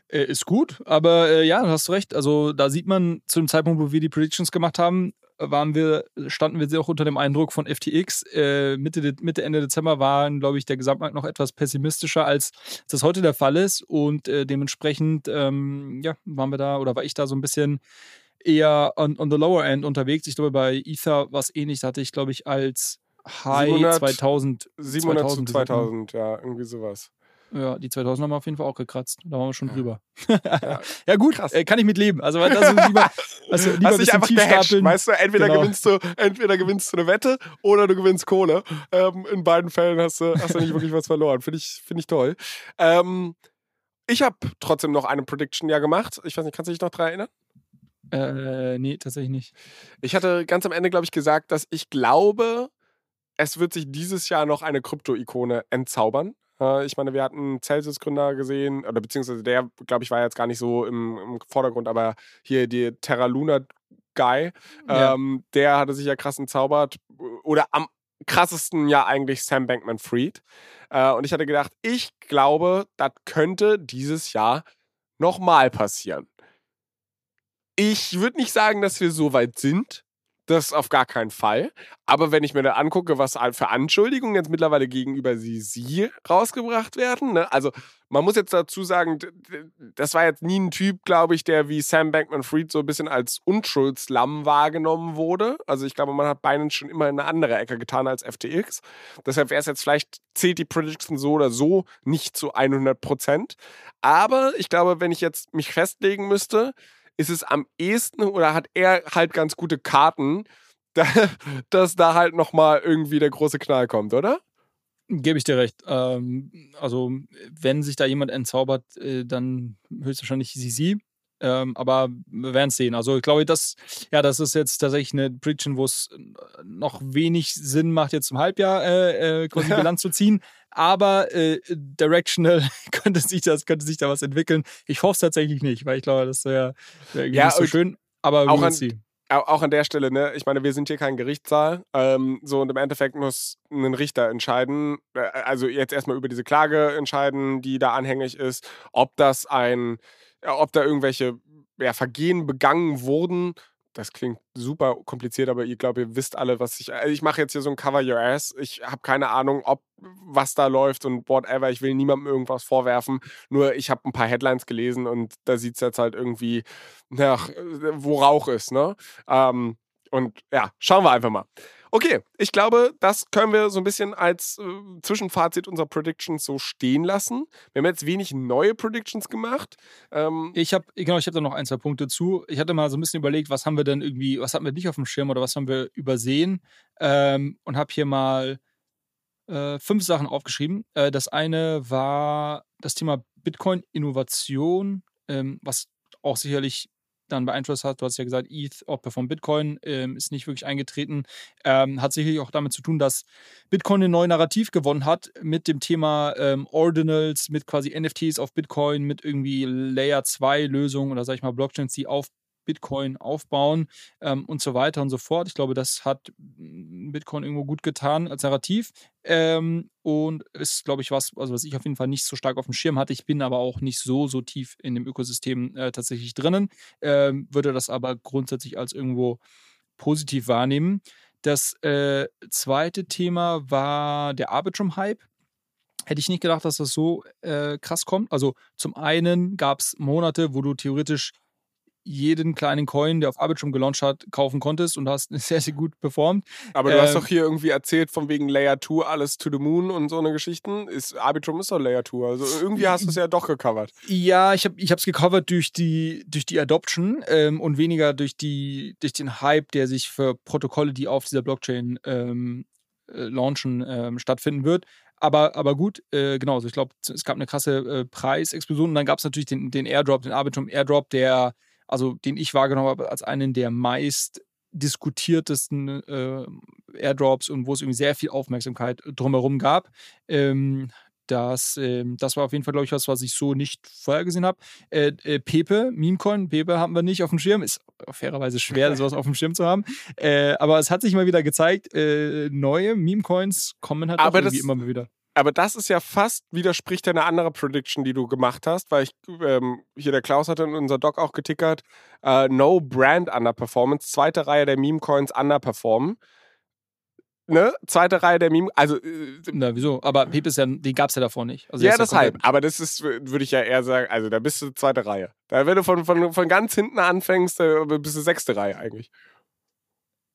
Äh, ist gut, aber äh, ja, du hast recht. Also da sieht man zu dem Zeitpunkt, wo wir die Predictions gemacht haben, waren wir, standen wir sehr auch unter dem Eindruck von FTX. Äh, Mitte, Mitte, Ende Dezember waren, glaube ich, der Gesamtmarkt noch etwas pessimistischer, als das heute der Fall ist. Und äh, dementsprechend, ähm, ja, waren wir da oder war ich da so ein bisschen eher on, on the lower end unterwegs. Ich glaube, bei Ether war es ähnlich. Da hatte ich, glaube ich, als High 700, 2000. 700 zu 2000 gesagt, ne? 2000, ja, irgendwie sowas. Ja, die 2000 haben wir auf jeden Fall auch gekratzt. Da waren wir schon Ja. drüber. Ja. ja, gut, Krass. äh, kann ich mit leben. Also, weil das ist lieber, also lieber Hast ein einfach tief stapeln. weißt du, entweder Genau. gewinnst du, entweder gewinnst du eine Wette oder du gewinnst Kohle. Ähm, in beiden Fällen hast du, hast du nicht wirklich was verloren. Finde ich, finde ich toll. Ähm, ich habe trotzdem noch eine Prediction ja gemacht. Ich weiß nicht, kannst du dich noch daran erinnern? Äh, nee, tatsächlich nicht. Ich hatte ganz am Ende, glaube ich, gesagt, dass ich glaube, es wird sich dieses Jahr noch eine Krypto-Ikone entzaubern. Äh, Ich meine, wir hatten Celsius-Gründer gesehen, oder beziehungsweise der, glaube ich, war jetzt gar nicht so im, im Vordergrund, aber hier die Terra Luna Guy, Ja. ähm, der hatte sich ja krass entzaubert. Oder am krassesten ja eigentlich Sam Bankman Fried. Äh, und ich hatte gedacht, ich glaube, das könnte dieses Jahr nochmal passieren. Ich würde nicht sagen, dass wir so weit sind. Das auf gar keinen Fall. Aber wenn ich mir da angucke, was für Anschuldigungen jetzt mittlerweile gegenüber sie, sie rausgebracht werden, ne? also man muss jetzt dazu sagen, das war jetzt nie ein Typ, glaube ich, der wie Sam Bankman-Fried so ein bisschen als Unschuldslamm wahrgenommen wurde. Also ich glaube, man hat Binance schon immer in eine andere Ecke getan als FTX. Deshalb wäre es jetzt vielleicht, zählt die Prediction so oder so nicht zu 100 Prozent. Aber ich glaube, wenn ich jetzt mich festlegen müsste, ist es am ehesten oder hat er halt ganz gute Karten, da, dass da halt nochmal irgendwie der große Knall kommt, oder? Gebe ich dir recht. Ähm, also, wenn sich da jemand entzaubert, äh, dann höchstwahrscheinlich sie. Ähm, aber wir werden es sehen. Also, ich glaube, das, ja, das ist jetzt tatsächlich eine Prediction, wo es noch wenig Sinn macht, jetzt im Halbjahr äh, äh, quasi Bilanz zu ziehen. Aber äh, directional könnte sich das, könnte sich da was entwickeln. Ich hoffe es tatsächlich nicht, weil ich glaube, das wäre wär Ja, nicht so schön. Aber auch an-. Au- Auch an der Stelle, ne? Ich meine, wir sind hier kein Gerichtssaal. Ähm, so und im Endeffekt muss ein Richter entscheiden, äh, also jetzt erstmal über diese Klage entscheiden, die da anhängig ist, ob das ein, ob da irgendwelche ja, Vergehen begangen wurden. Das klingt super kompliziert, aber ihr glaubt, ihr wisst alle, was ich. Also ich mache jetzt hier so ein Cover Your Ass. Ich habe keine Ahnung, ob was da läuft und whatever. Ich will niemandem irgendwas vorwerfen. Nur ich habe ein paar Headlines gelesen und da sieht es jetzt halt irgendwie nach, wo Rauch ist, ne? Ähm, und ja, schauen wir einfach mal. Okay, ich glaube, das können wir so ein bisschen als äh, Zwischenfazit unserer Predictions so stehen lassen. Wir haben jetzt wenig neue Predictions gemacht. Ähm, Ich habe genau, ich habe da noch ein, zwei Punkte zu. Ich hatte mal so ein bisschen überlegt, was haben wir denn irgendwie, was hatten wir nicht auf dem Schirm oder was haben wir übersehen ähm, und habe hier mal äh, fünf Sachen aufgeschrieben. Äh, das eine war das Thema Bitcoin-Innovation, ähm, was auch sicherlich dann beeinflusst hat. Du hast ja gesagt, ETH outperformt Bitcoin, ähm, ist nicht wirklich eingetreten. Ähm, hat sicherlich auch damit zu tun, dass Bitcoin ein neues Narrativ gewonnen hat mit dem Thema ähm, Ordinals, mit quasi NFTs auf Bitcoin, mit irgendwie Layer 2 Lösungen oder sag ich mal Blockchains, die auf Bitcoin aufbauen ähm, und so weiter und so fort. Ich glaube, das hat Bitcoin irgendwo gut getan als Narrativ ähm, und ist, glaube ich, was, also was ich auf jeden Fall nicht so stark auf dem Schirm hatte. Ich bin aber auch nicht so, so tief in dem Ökosystem äh, tatsächlich drinnen, ähm, würde das aber grundsätzlich als irgendwo positiv wahrnehmen. Das äh, zweite Thema war der Arbitrum-Hype. Hätte ich nicht gedacht, dass das so äh, krass kommt. Also zum einen gab es Monate, wo du theoretisch jeden kleinen Coin, der auf Arbitrum gelauncht hat, kaufen konntest und hast sehr, sehr gut performt. Aber du ähm, hast doch hier irgendwie erzählt, von wegen Layer 2, alles to the moon und so eine Geschichten. Ist, Arbitrum ist doch Layer 2. Also irgendwie hast du es ja doch gecovert. Ja, ich habe es gecovert durch die, durch die Adoption ähm, und weniger durch, die, durch den Hype, der sich für Protokolle, die auf dieser Blockchain ähm, äh, launchen, ähm, stattfinden wird. Aber, aber gut, äh, genau, also ich glaube, es gab eine krasse äh, Preisexplosion und dann gab es natürlich den, den Airdrop, den Arbitrum Airdrop, der also den ich wahrgenommen habe als einen der meist diskutiertesten äh, Airdrops und wo es irgendwie sehr viel Aufmerksamkeit drumherum gab. Ähm, das, äh, das war auf jeden Fall, glaube ich, was, was ich so nicht vorher gesehen habe. Äh, äh, Pepe, Memecoin, Pepe haben wir nicht auf dem Schirm. Ist fairerweise schwer, sowas auf dem Schirm zu haben. Äh, aber es hat sich mal wieder gezeigt, äh, neue Memecoins kommen halt aber irgendwie immer mal wieder aber das ist ja fast widerspricht eine andere Prediction, die du gemacht hast, weil ich ähm, hier der Klaus hatte in unser Doc auch getickert, äh, No Brand Underperformance, zweite Reihe der Meme Coins underperformen. Ne? Zweite Reihe der Meme, also. Äh, Na, wieso? Aber Pepe ist ja, die gab es ja davor nicht. Also ja, deshalb. Aber das ist, würde ich ja eher sagen, also da bist du zweite Reihe. Da, wenn du von, von, von ganz hinten anfängst, bist du sechste Reihe eigentlich.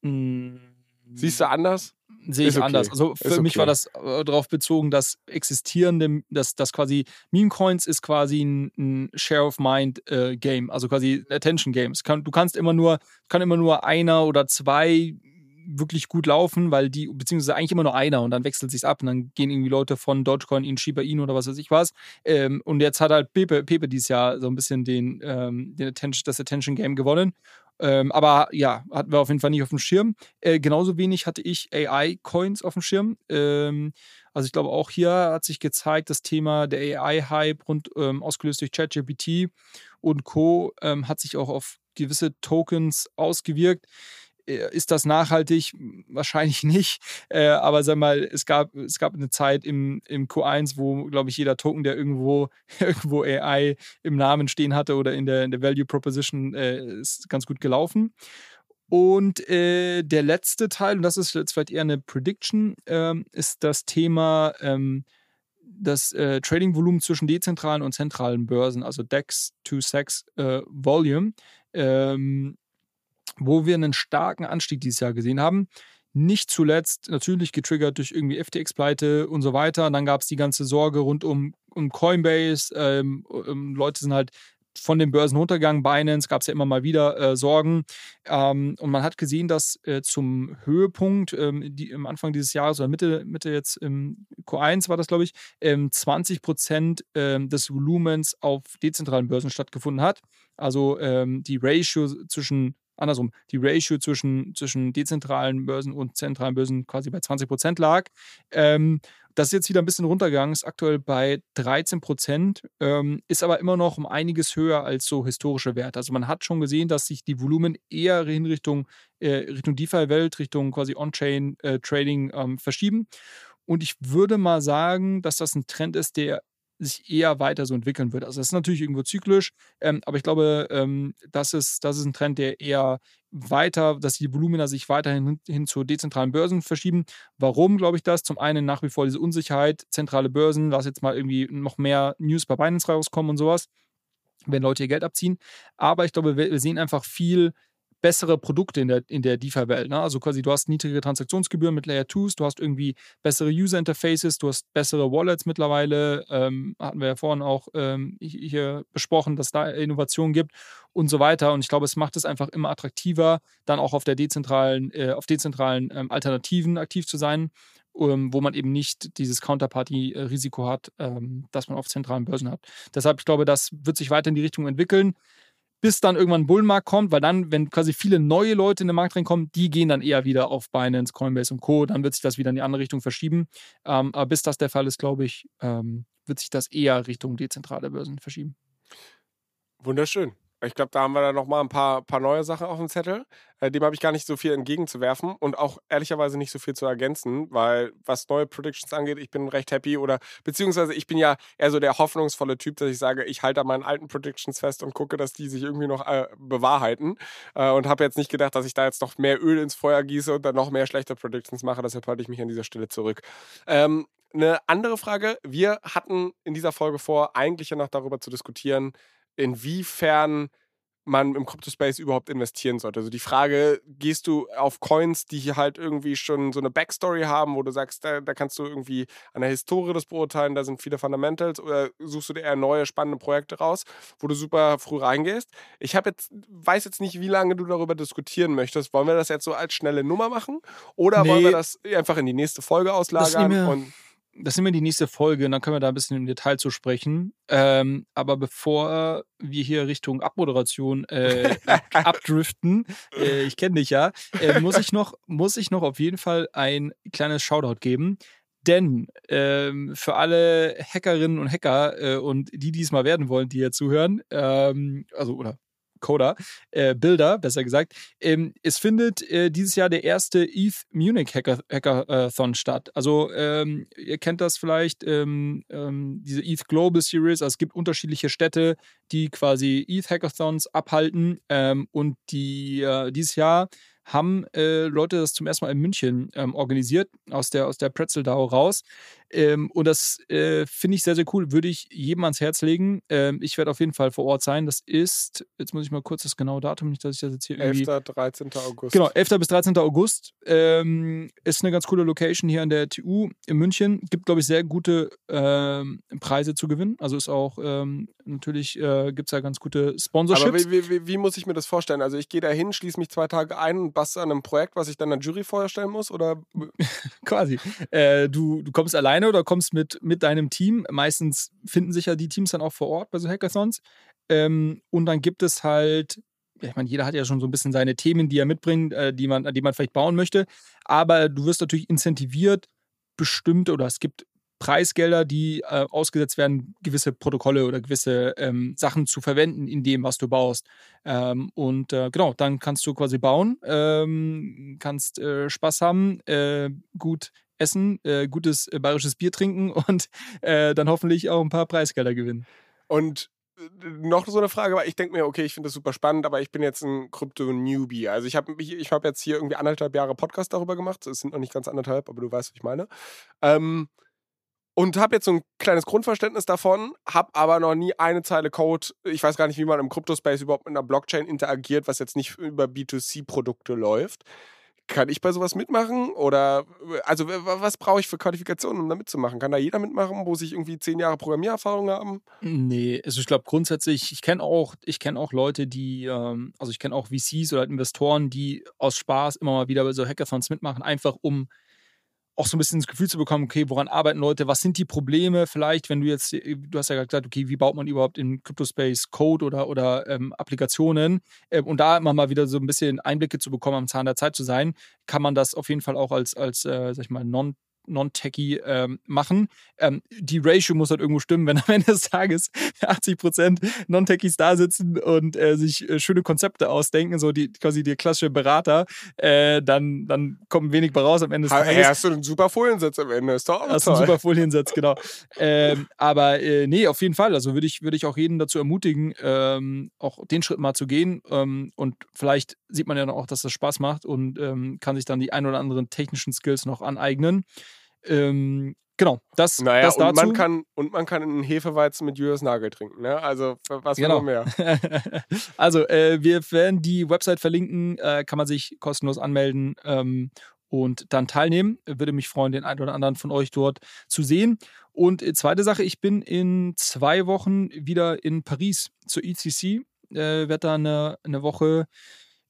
Mm. Siehst du anders? sehe ich okay. anders. Also für okay. mich war das äh, darauf bezogen, dass existierende, dass, dass quasi Meme Coins ist quasi ein, ein Share of Mind äh, Game, also quasi Attention Games. Kann, du kannst immer nur, kann immer nur einer oder zwei wirklich gut laufen, weil die, beziehungsweise eigentlich immer nur einer und dann wechselt sich ab und dann gehen irgendwie Leute von Dogecoin in Shiba Inu oder was weiß ich was. Ähm, und jetzt hat halt Pepe, Pepe dieses Jahr so ein bisschen den, ähm, den Attention, das Attention Game gewonnen. Ähm, aber ja, hatten wir auf jeden Fall nicht auf dem Schirm. Äh, genauso wenig hatte ich AI-Coins auf dem Schirm. Ähm, also ich glaube, auch hier hat sich gezeigt, das Thema der AI-Hype rund ähm, ausgelöst durch ChatGPT und Co. Ähm, hat sich auch auf gewisse Tokens ausgewirkt. Äh, ist das nachhaltig? Wahrscheinlich nicht. Äh, aber sag mal, es gab, es gab eine Zeit im, im Q1, wo, glaube ich, jeder Token, der irgendwo, irgendwo AI im Namen stehen hatte oder in der, in der Value Proposition, äh, ist ganz gut gelaufen. Und äh, der letzte Teil, und das ist jetzt vielleicht eher eine Prediction, ähm, ist das Thema ähm, das äh, Trading-Volumen zwischen dezentralen und zentralen Börsen, also DEX to SEX äh, Volume. Ähm, wo wir einen starken Anstieg dieses Jahr gesehen haben. Nicht zuletzt natürlich getriggert durch irgendwie FTX-Pleite und so weiter. Und dann gab es die ganze Sorge rund um, um Coinbase. Ähm, ähm, Leute sind halt von den Börsen runtergegangen. Binance gab es ja immer mal wieder äh, Sorgen. Ähm, und man hat gesehen, dass äh, zum Höhepunkt ähm, die, am Anfang dieses Jahres oder Mitte, Mitte jetzt im Q1 war das, glaube ich, ähm, 20 Prozent ähm, des Volumens auf dezentralen Börsen stattgefunden hat. Also ähm, die Ratio zwischen andersrum, die Ratio zwischen, zwischen dezentralen Börsen und zentralen Börsen quasi bei 20 Prozent lag. Ähm, das ist jetzt wieder ein bisschen runtergegangen, ist aktuell bei 13 Prozent, ähm, ist aber immer noch um einiges höher als so historische Werte. Also man hat schon gesehen, dass sich die Volumen eher in Richtung, äh, Richtung DeFi-Welt, Richtung quasi On-Chain-Trading äh, ähm, verschieben. Und ich würde mal sagen, dass das ein Trend ist, der sich eher weiter so entwickeln wird. Also das ist natürlich irgendwo zyklisch, ähm, aber ich glaube, ähm, das, ist, das ist ein Trend, der eher weiter, dass die Volumina sich weiterhin hin, hin zu dezentralen Börsen verschieben. Warum glaube ich das? Zum einen nach wie vor diese Unsicherheit, zentrale Börsen, lass jetzt mal irgendwie noch mehr News bei Binance rauskommen und sowas, wenn Leute ihr Geld abziehen. Aber ich glaube, wir, wir sehen einfach viel bessere Produkte in der, in der DeFi-Welt. Ne? Also quasi, du hast niedrige Transaktionsgebühren mit Layer 2s, du hast irgendwie bessere User-Interfaces, du hast bessere Wallets mittlerweile. Ähm, hatten wir ja vorhin auch ähm, hier besprochen, dass da Innovationen gibt und so weiter. Und ich glaube, es macht es einfach immer attraktiver, dann auch auf der dezentralen, äh, auf dezentralen ähm, Alternativen aktiv zu sein. ähm, wo man eben nicht dieses Counterparty-Risiko hat, ähm, das man auf zentralen Börsen hat. Deshalb, ich glaube, das wird sich weiter in die Richtung entwickeln bis dann irgendwann ein Bullenmarkt kommt, weil dann, wenn quasi viele neue Leute in den Markt reinkommen, die gehen dann eher wieder auf Binance, Coinbase und Co. Dann wird sich das wieder in die andere Richtung verschieben. Ähm, aber bis das der Fall ist, glaube ich, ähm, wird sich das eher Richtung dezentrale Börsen verschieben. Wunderschön. Ich glaube, da haben wir dann nochmal ein paar, paar neue Sachen auf dem Zettel. Äh, dem habe ich gar nicht so viel entgegenzuwerfen und auch ehrlicherweise nicht so viel zu ergänzen, weil was neue Predictions angeht, ich bin recht happy oder beziehungsweise ich bin ja eher so der hoffnungsvolle Typ, dass ich sage, ich halte an meinen alten Predictions fest und gucke, dass die sich irgendwie noch äh, bewahrheiten äh, und habe jetzt nicht gedacht, dass ich da jetzt noch mehr Öl ins Feuer gieße und dann noch mehr schlechte Predictions mache. Deshalb halte ich mich an dieser Stelle zurück. Ähm, eine andere Frage. Wir hatten in dieser Folge vor, eigentlich ja noch darüber zu diskutieren, inwiefern man im Crypto-Space überhaupt investieren sollte. Also die Frage, gehst du auf Coins, die hier halt irgendwie schon so eine Backstory haben, wo du sagst, da, da kannst du irgendwie an der Historie das beurteilen, da sind viele Fundamentals, oder suchst du dir eher neue, spannende Projekte raus, wo du super früh reingehst? Ich habe jetzt, weiß jetzt nicht, wie lange du darüber diskutieren möchtest. Wollen wir das jetzt so als schnelle Nummer machen? Oder nee. wollen wir das einfach in die nächste Folge auslagern? und das ist immer die nächste Folge und dann können wir da ein bisschen im Detail zu sprechen. Ähm, aber bevor wir hier Richtung Abmoderation äh, abdriften, äh, ich kenne dich ja, äh, muss, ich noch, muss ich noch auf jeden Fall ein kleines Shoutout geben. Denn ähm, für alle Hackerinnen und Hacker äh, und die, die es mal werden wollen, die hier zuhören, ähm, also oder Coder, äh, Bilder, besser gesagt. Ähm, es findet äh, dieses Jahr der erste ETH Munich Hackathon statt. Also ähm, ihr kennt das vielleicht, ähm, ähm diese ETH Global Series. Also es gibt unterschiedliche Städte, die quasi ETH Hackathons abhalten. Ähm, und die äh, dieses Jahr haben äh, Leute das zum ersten Mal in München ähm, organisiert, aus der, aus der Pretzeldau raus. Ähm, und das äh, finde ich sehr, sehr cool. Würde ich jedem ans Herz legen. Ähm, ich werde auf jeden Fall vor Ort sein. Das ist, jetzt muss ich mal kurz das genaue Datum, nicht, dass ich das jetzt hier 11. irgendwie... 11. 13. August. Genau, 11. bis 13. August. Ähm, ist eine ganz coole Location hier an der TU in München. Gibt, glaube ich, sehr gute ähm, Preise zu gewinnen. Also ist auch, ähm, natürlich äh, gibt es da ganz gute Sponsorships. Aber wie, wie, wie, muss ich mir das vorstellen? Also ich gehe da hin, schließe mich zwei Tage ein und basse an einem Projekt, was ich dann der Jury vorstellen muss? Oder? Quasi. Äh, du, du kommst alleine alleine oder kommst mit, mit deinem Team. Meistens finden sich ja die Teams dann auch vor Ort bei so Hackathons. Ähm, und dann gibt es halt, ich meine, jeder hat ja schon so ein bisschen seine Themen, die er mitbringt, äh, die, man, die man vielleicht bauen möchte. Aber du wirst natürlich incentiviert, bestimmte oder es gibt Preisgelder, die äh, ausgesetzt werden, gewisse Protokolle oder gewisse ähm, Sachen zu verwenden in dem, was du baust. Ähm, und äh, genau, dann kannst du quasi bauen, ähm, kannst äh, Spaß haben, äh, gut essen, äh, gutes äh, bayerisches Bier trinken und äh, dann hoffentlich auch ein paar Preisgelder gewinnen. Und äh, noch so eine Frage, weil ich denke mir, okay, ich finde das super spannend, aber ich bin jetzt ein Krypto-Newbie. Also ich habe ich hab jetzt hier irgendwie anderthalb Jahre Podcast darüber gemacht. Es sind noch nicht ganz anderthalb, aber du weißt, was ich meine. Ähm, und habe jetzt so ein kleines Grundverständnis davon, habe aber noch nie eine Zeile Code. Ich weiß gar nicht, wie man im Kryptospace überhaupt mit einer Blockchain interagiert, was jetzt nicht über B2C-Produkte läuft. Kann ich bei sowas mitmachen? Oder, also, was brauche ich für Qualifikationen, um da mitzumachen? Kann da jeder mitmachen, wo sich irgendwie zehn Jahre Programmiererfahrung haben? Nee, also ich glaube grundsätzlich, ich kenne auch, ich kenne auch Leute, die, ähm, also ich kenne auch VCs oder halt Investoren, die aus Spaß immer mal wieder bei so Hackathons mitmachen, einfach um auch so ein bisschen das Gefühl zu bekommen, okay, woran arbeiten Leute, was sind die Probleme? Vielleicht, wenn du jetzt, du hast ja gesagt, okay, wie baut man überhaupt in Cryptospace Code oder, oder ähm, Applikationen? Ähm, und da immer mal wieder so ein bisschen Einblicke zu bekommen, am Zahn der Zeit zu sein, kann man das auf jeden Fall auch als, als äh, sag ich mal, non Non-Techie ähm, machen. Ähm, die Ratio muss halt irgendwo stimmen, wenn am Ende des Tages 80% Non-Techies da sitzen und äh, sich äh, schöne Konzepte ausdenken, so die quasi der klassische Berater, äh, dann, dann kommt wenig bei raus am Ende des Tages. Hast du einen super Foliensatz am Ende, ist doch auch Hast toll. einen super Foliensatz, genau. ähm, aber äh, nee, auf jeden Fall. Also würde ich, würd ich auch jeden dazu ermutigen, ähm, auch den Schritt mal zu gehen ähm, und vielleicht sieht man ja auch, dass das Spaß macht und ähm, kann sich dann die ein oder anderen technischen Skills noch aneignen. Ähm, genau, das, naja, das dazu. Und man, kann, und man kann einen Hefeweizen mit Julius Nagel trinken, ne? Also, was genau. noch mehr? also, äh, wir werden die Website verlinken, äh, kann man sich kostenlos anmelden ähm, und dann teilnehmen. Würde mich freuen, den einen oder anderen von euch dort zu sehen. Und äh, zweite Sache, ich bin in zwei Wochen wieder in Paris zur ECC. Äh, werde da eine, eine Woche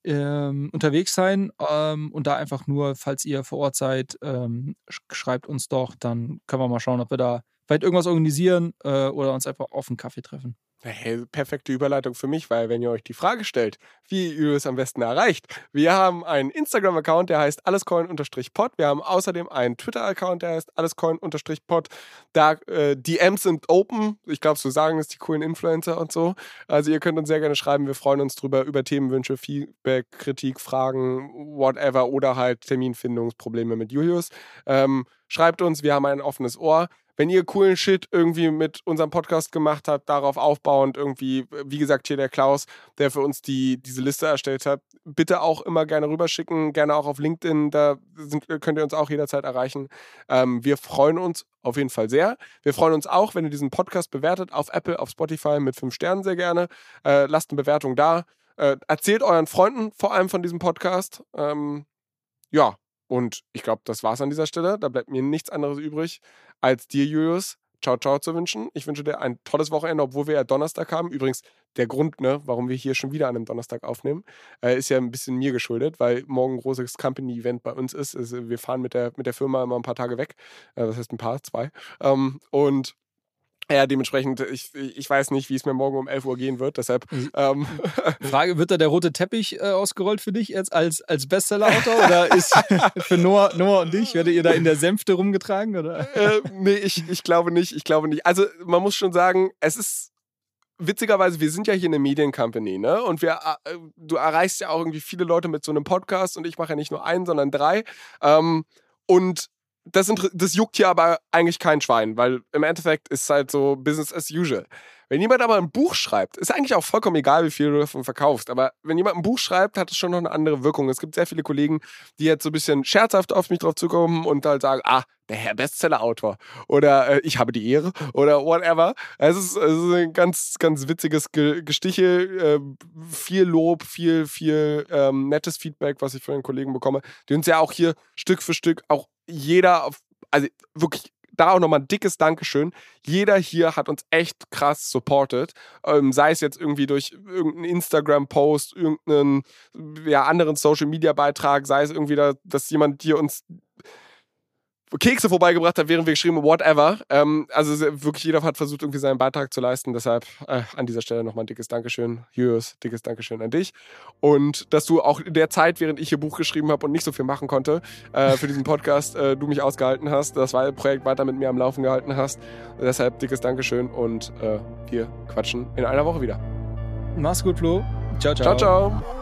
ähm, unterwegs sein ähm, und da einfach nur, falls ihr vor Ort seid, ähm, schreibt uns doch, dann können wir mal schauen, ob wir da vielleicht irgendwas organisieren äh, oder uns einfach auf einen Kaffee treffen. Hey, perfekte Überleitung für mich, weil wenn ihr euch die Frage stellt, wie ihr es am besten erreicht, wir haben einen Instagram-Account, der heißt allescoin-pod. Wir haben außerdem einen Twitter-Account, der heißt allescoin-pod. Da äh, DMs sind open. Ich glaube, so sagen es die coolen Influencer und so. Also ihr könnt uns sehr gerne schreiben. Wir freuen uns drüber über Themenwünsche, Feedback, Kritik, Fragen, whatever oder halt Terminfindungsprobleme mit Julius. Ähm, schreibt uns, wir haben ein offenes Ohr wenn ihr coolen Shit irgendwie mit unserem Podcast gemacht habt, darauf aufbauend irgendwie, wie gesagt, hier der Klaus, der für uns die, diese Liste erstellt hat, bitte auch immer gerne rüberschicken, gerne auch auf LinkedIn, da sind, könnt ihr uns auch jederzeit erreichen. Ähm, wir freuen uns auf jeden Fall sehr. Wir freuen uns auch, wenn ihr diesen Podcast bewertet, auf Apple, auf Spotify mit fünf Sternen sehr gerne. Äh, lasst eine Bewertung da. Äh, erzählt euren Freunden vor allem von diesem Podcast. Ähm, ja, und ich glaube, das war's an dieser Stelle. Da bleibt mir nichts anderes übrig, als dir, Julius, ciao, ciao zu wünschen. Ich wünsche dir ein tolles Wochenende, obwohl wir ja Donnerstag haben. Übrigens, der Grund, ne, warum wir hier schon wieder an einem Donnerstag aufnehmen, äh, ist ja ein bisschen mir geschuldet, weil morgen ein großes Company-Event bei uns ist. Also wir fahren mit der, mit der Firma immer ein paar Tage weg. Äh, das heißt ein paar, zwei. Ähm, und ja, dementsprechend, ich, ich weiß nicht, wie es mir morgen um 11 Uhr gehen wird, deshalb. Ähm. Frage, wird da der rote Teppich äh, ausgerollt für dich jetzt als, als Bestseller-Autor oder ist für Noah, Noah und dich, werdet ihr da in der Sänfte rumgetragen? Oder? Äh, nee, ich, ich glaube nicht, ich glaube nicht. Also man muss schon sagen, es ist witzigerweise, wir sind ja hier eine Mediencompany, ne? Und wir, äh, du erreichst ja auch irgendwie viele Leute mit so einem Podcast und ich mache ja nicht nur einen, sondern drei. Ähm, und das, das juckt hier aber eigentlich kein Schwein, weil im Endeffekt ist es halt so Business as usual. Wenn jemand aber ein Buch schreibt, ist eigentlich auch vollkommen egal, wie viel du davon verkaufst. Aber wenn jemand ein Buch schreibt, hat es schon noch eine andere Wirkung. Es gibt sehr viele Kollegen, die jetzt so ein bisschen scherzhaft auf mich drauf zukommen und halt sagen, ah, Herr Bestseller-Autor oder äh, ich habe die Ehre oder whatever. Es ist, es ist ein ganz, ganz witziges Gestiche, äh, viel Lob, viel, viel ähm, nettes Feedback, was ich von den Kollegen bekomme, die uns ja auch hier Stück für Stück auch jeder, auf, also wirklich da auch nochmal ein dickes Dankeschön. Jeder hier hat uns echt krass supported. Ähm, sei es jetzt irgendwie durch irgendeinen Instagram-Post, irgendeinen ja, anderen Social-Media-Beitrag, sei es irgendwie, da, dass jemand hier uns Kekse vorbeigebracht hat, während wir geschrieben haben, whatever. Ähm, also wirklich jeder hat versucht, irgendwie seinen Beitrag zu leisten. Deshalb äh, an dieser Stelle nochmal ein dickes Dankeschön. Jürgen, dickes Dankeschön an dich. Und dass du auch in der Zeit, während ich hier Buch geschrieben habe und nicht so viel machen konnte, äh, für diesen Podcast, äh, du mich ausgehalten hast, das Projekt weiter mit mir am Laufen gehalten hast. Deshalb dickes Dankeschön und äh, wir quatschen in einer Woche wieder. Mach's gut, Flo. Ciao, ciao. Ciao, ciao.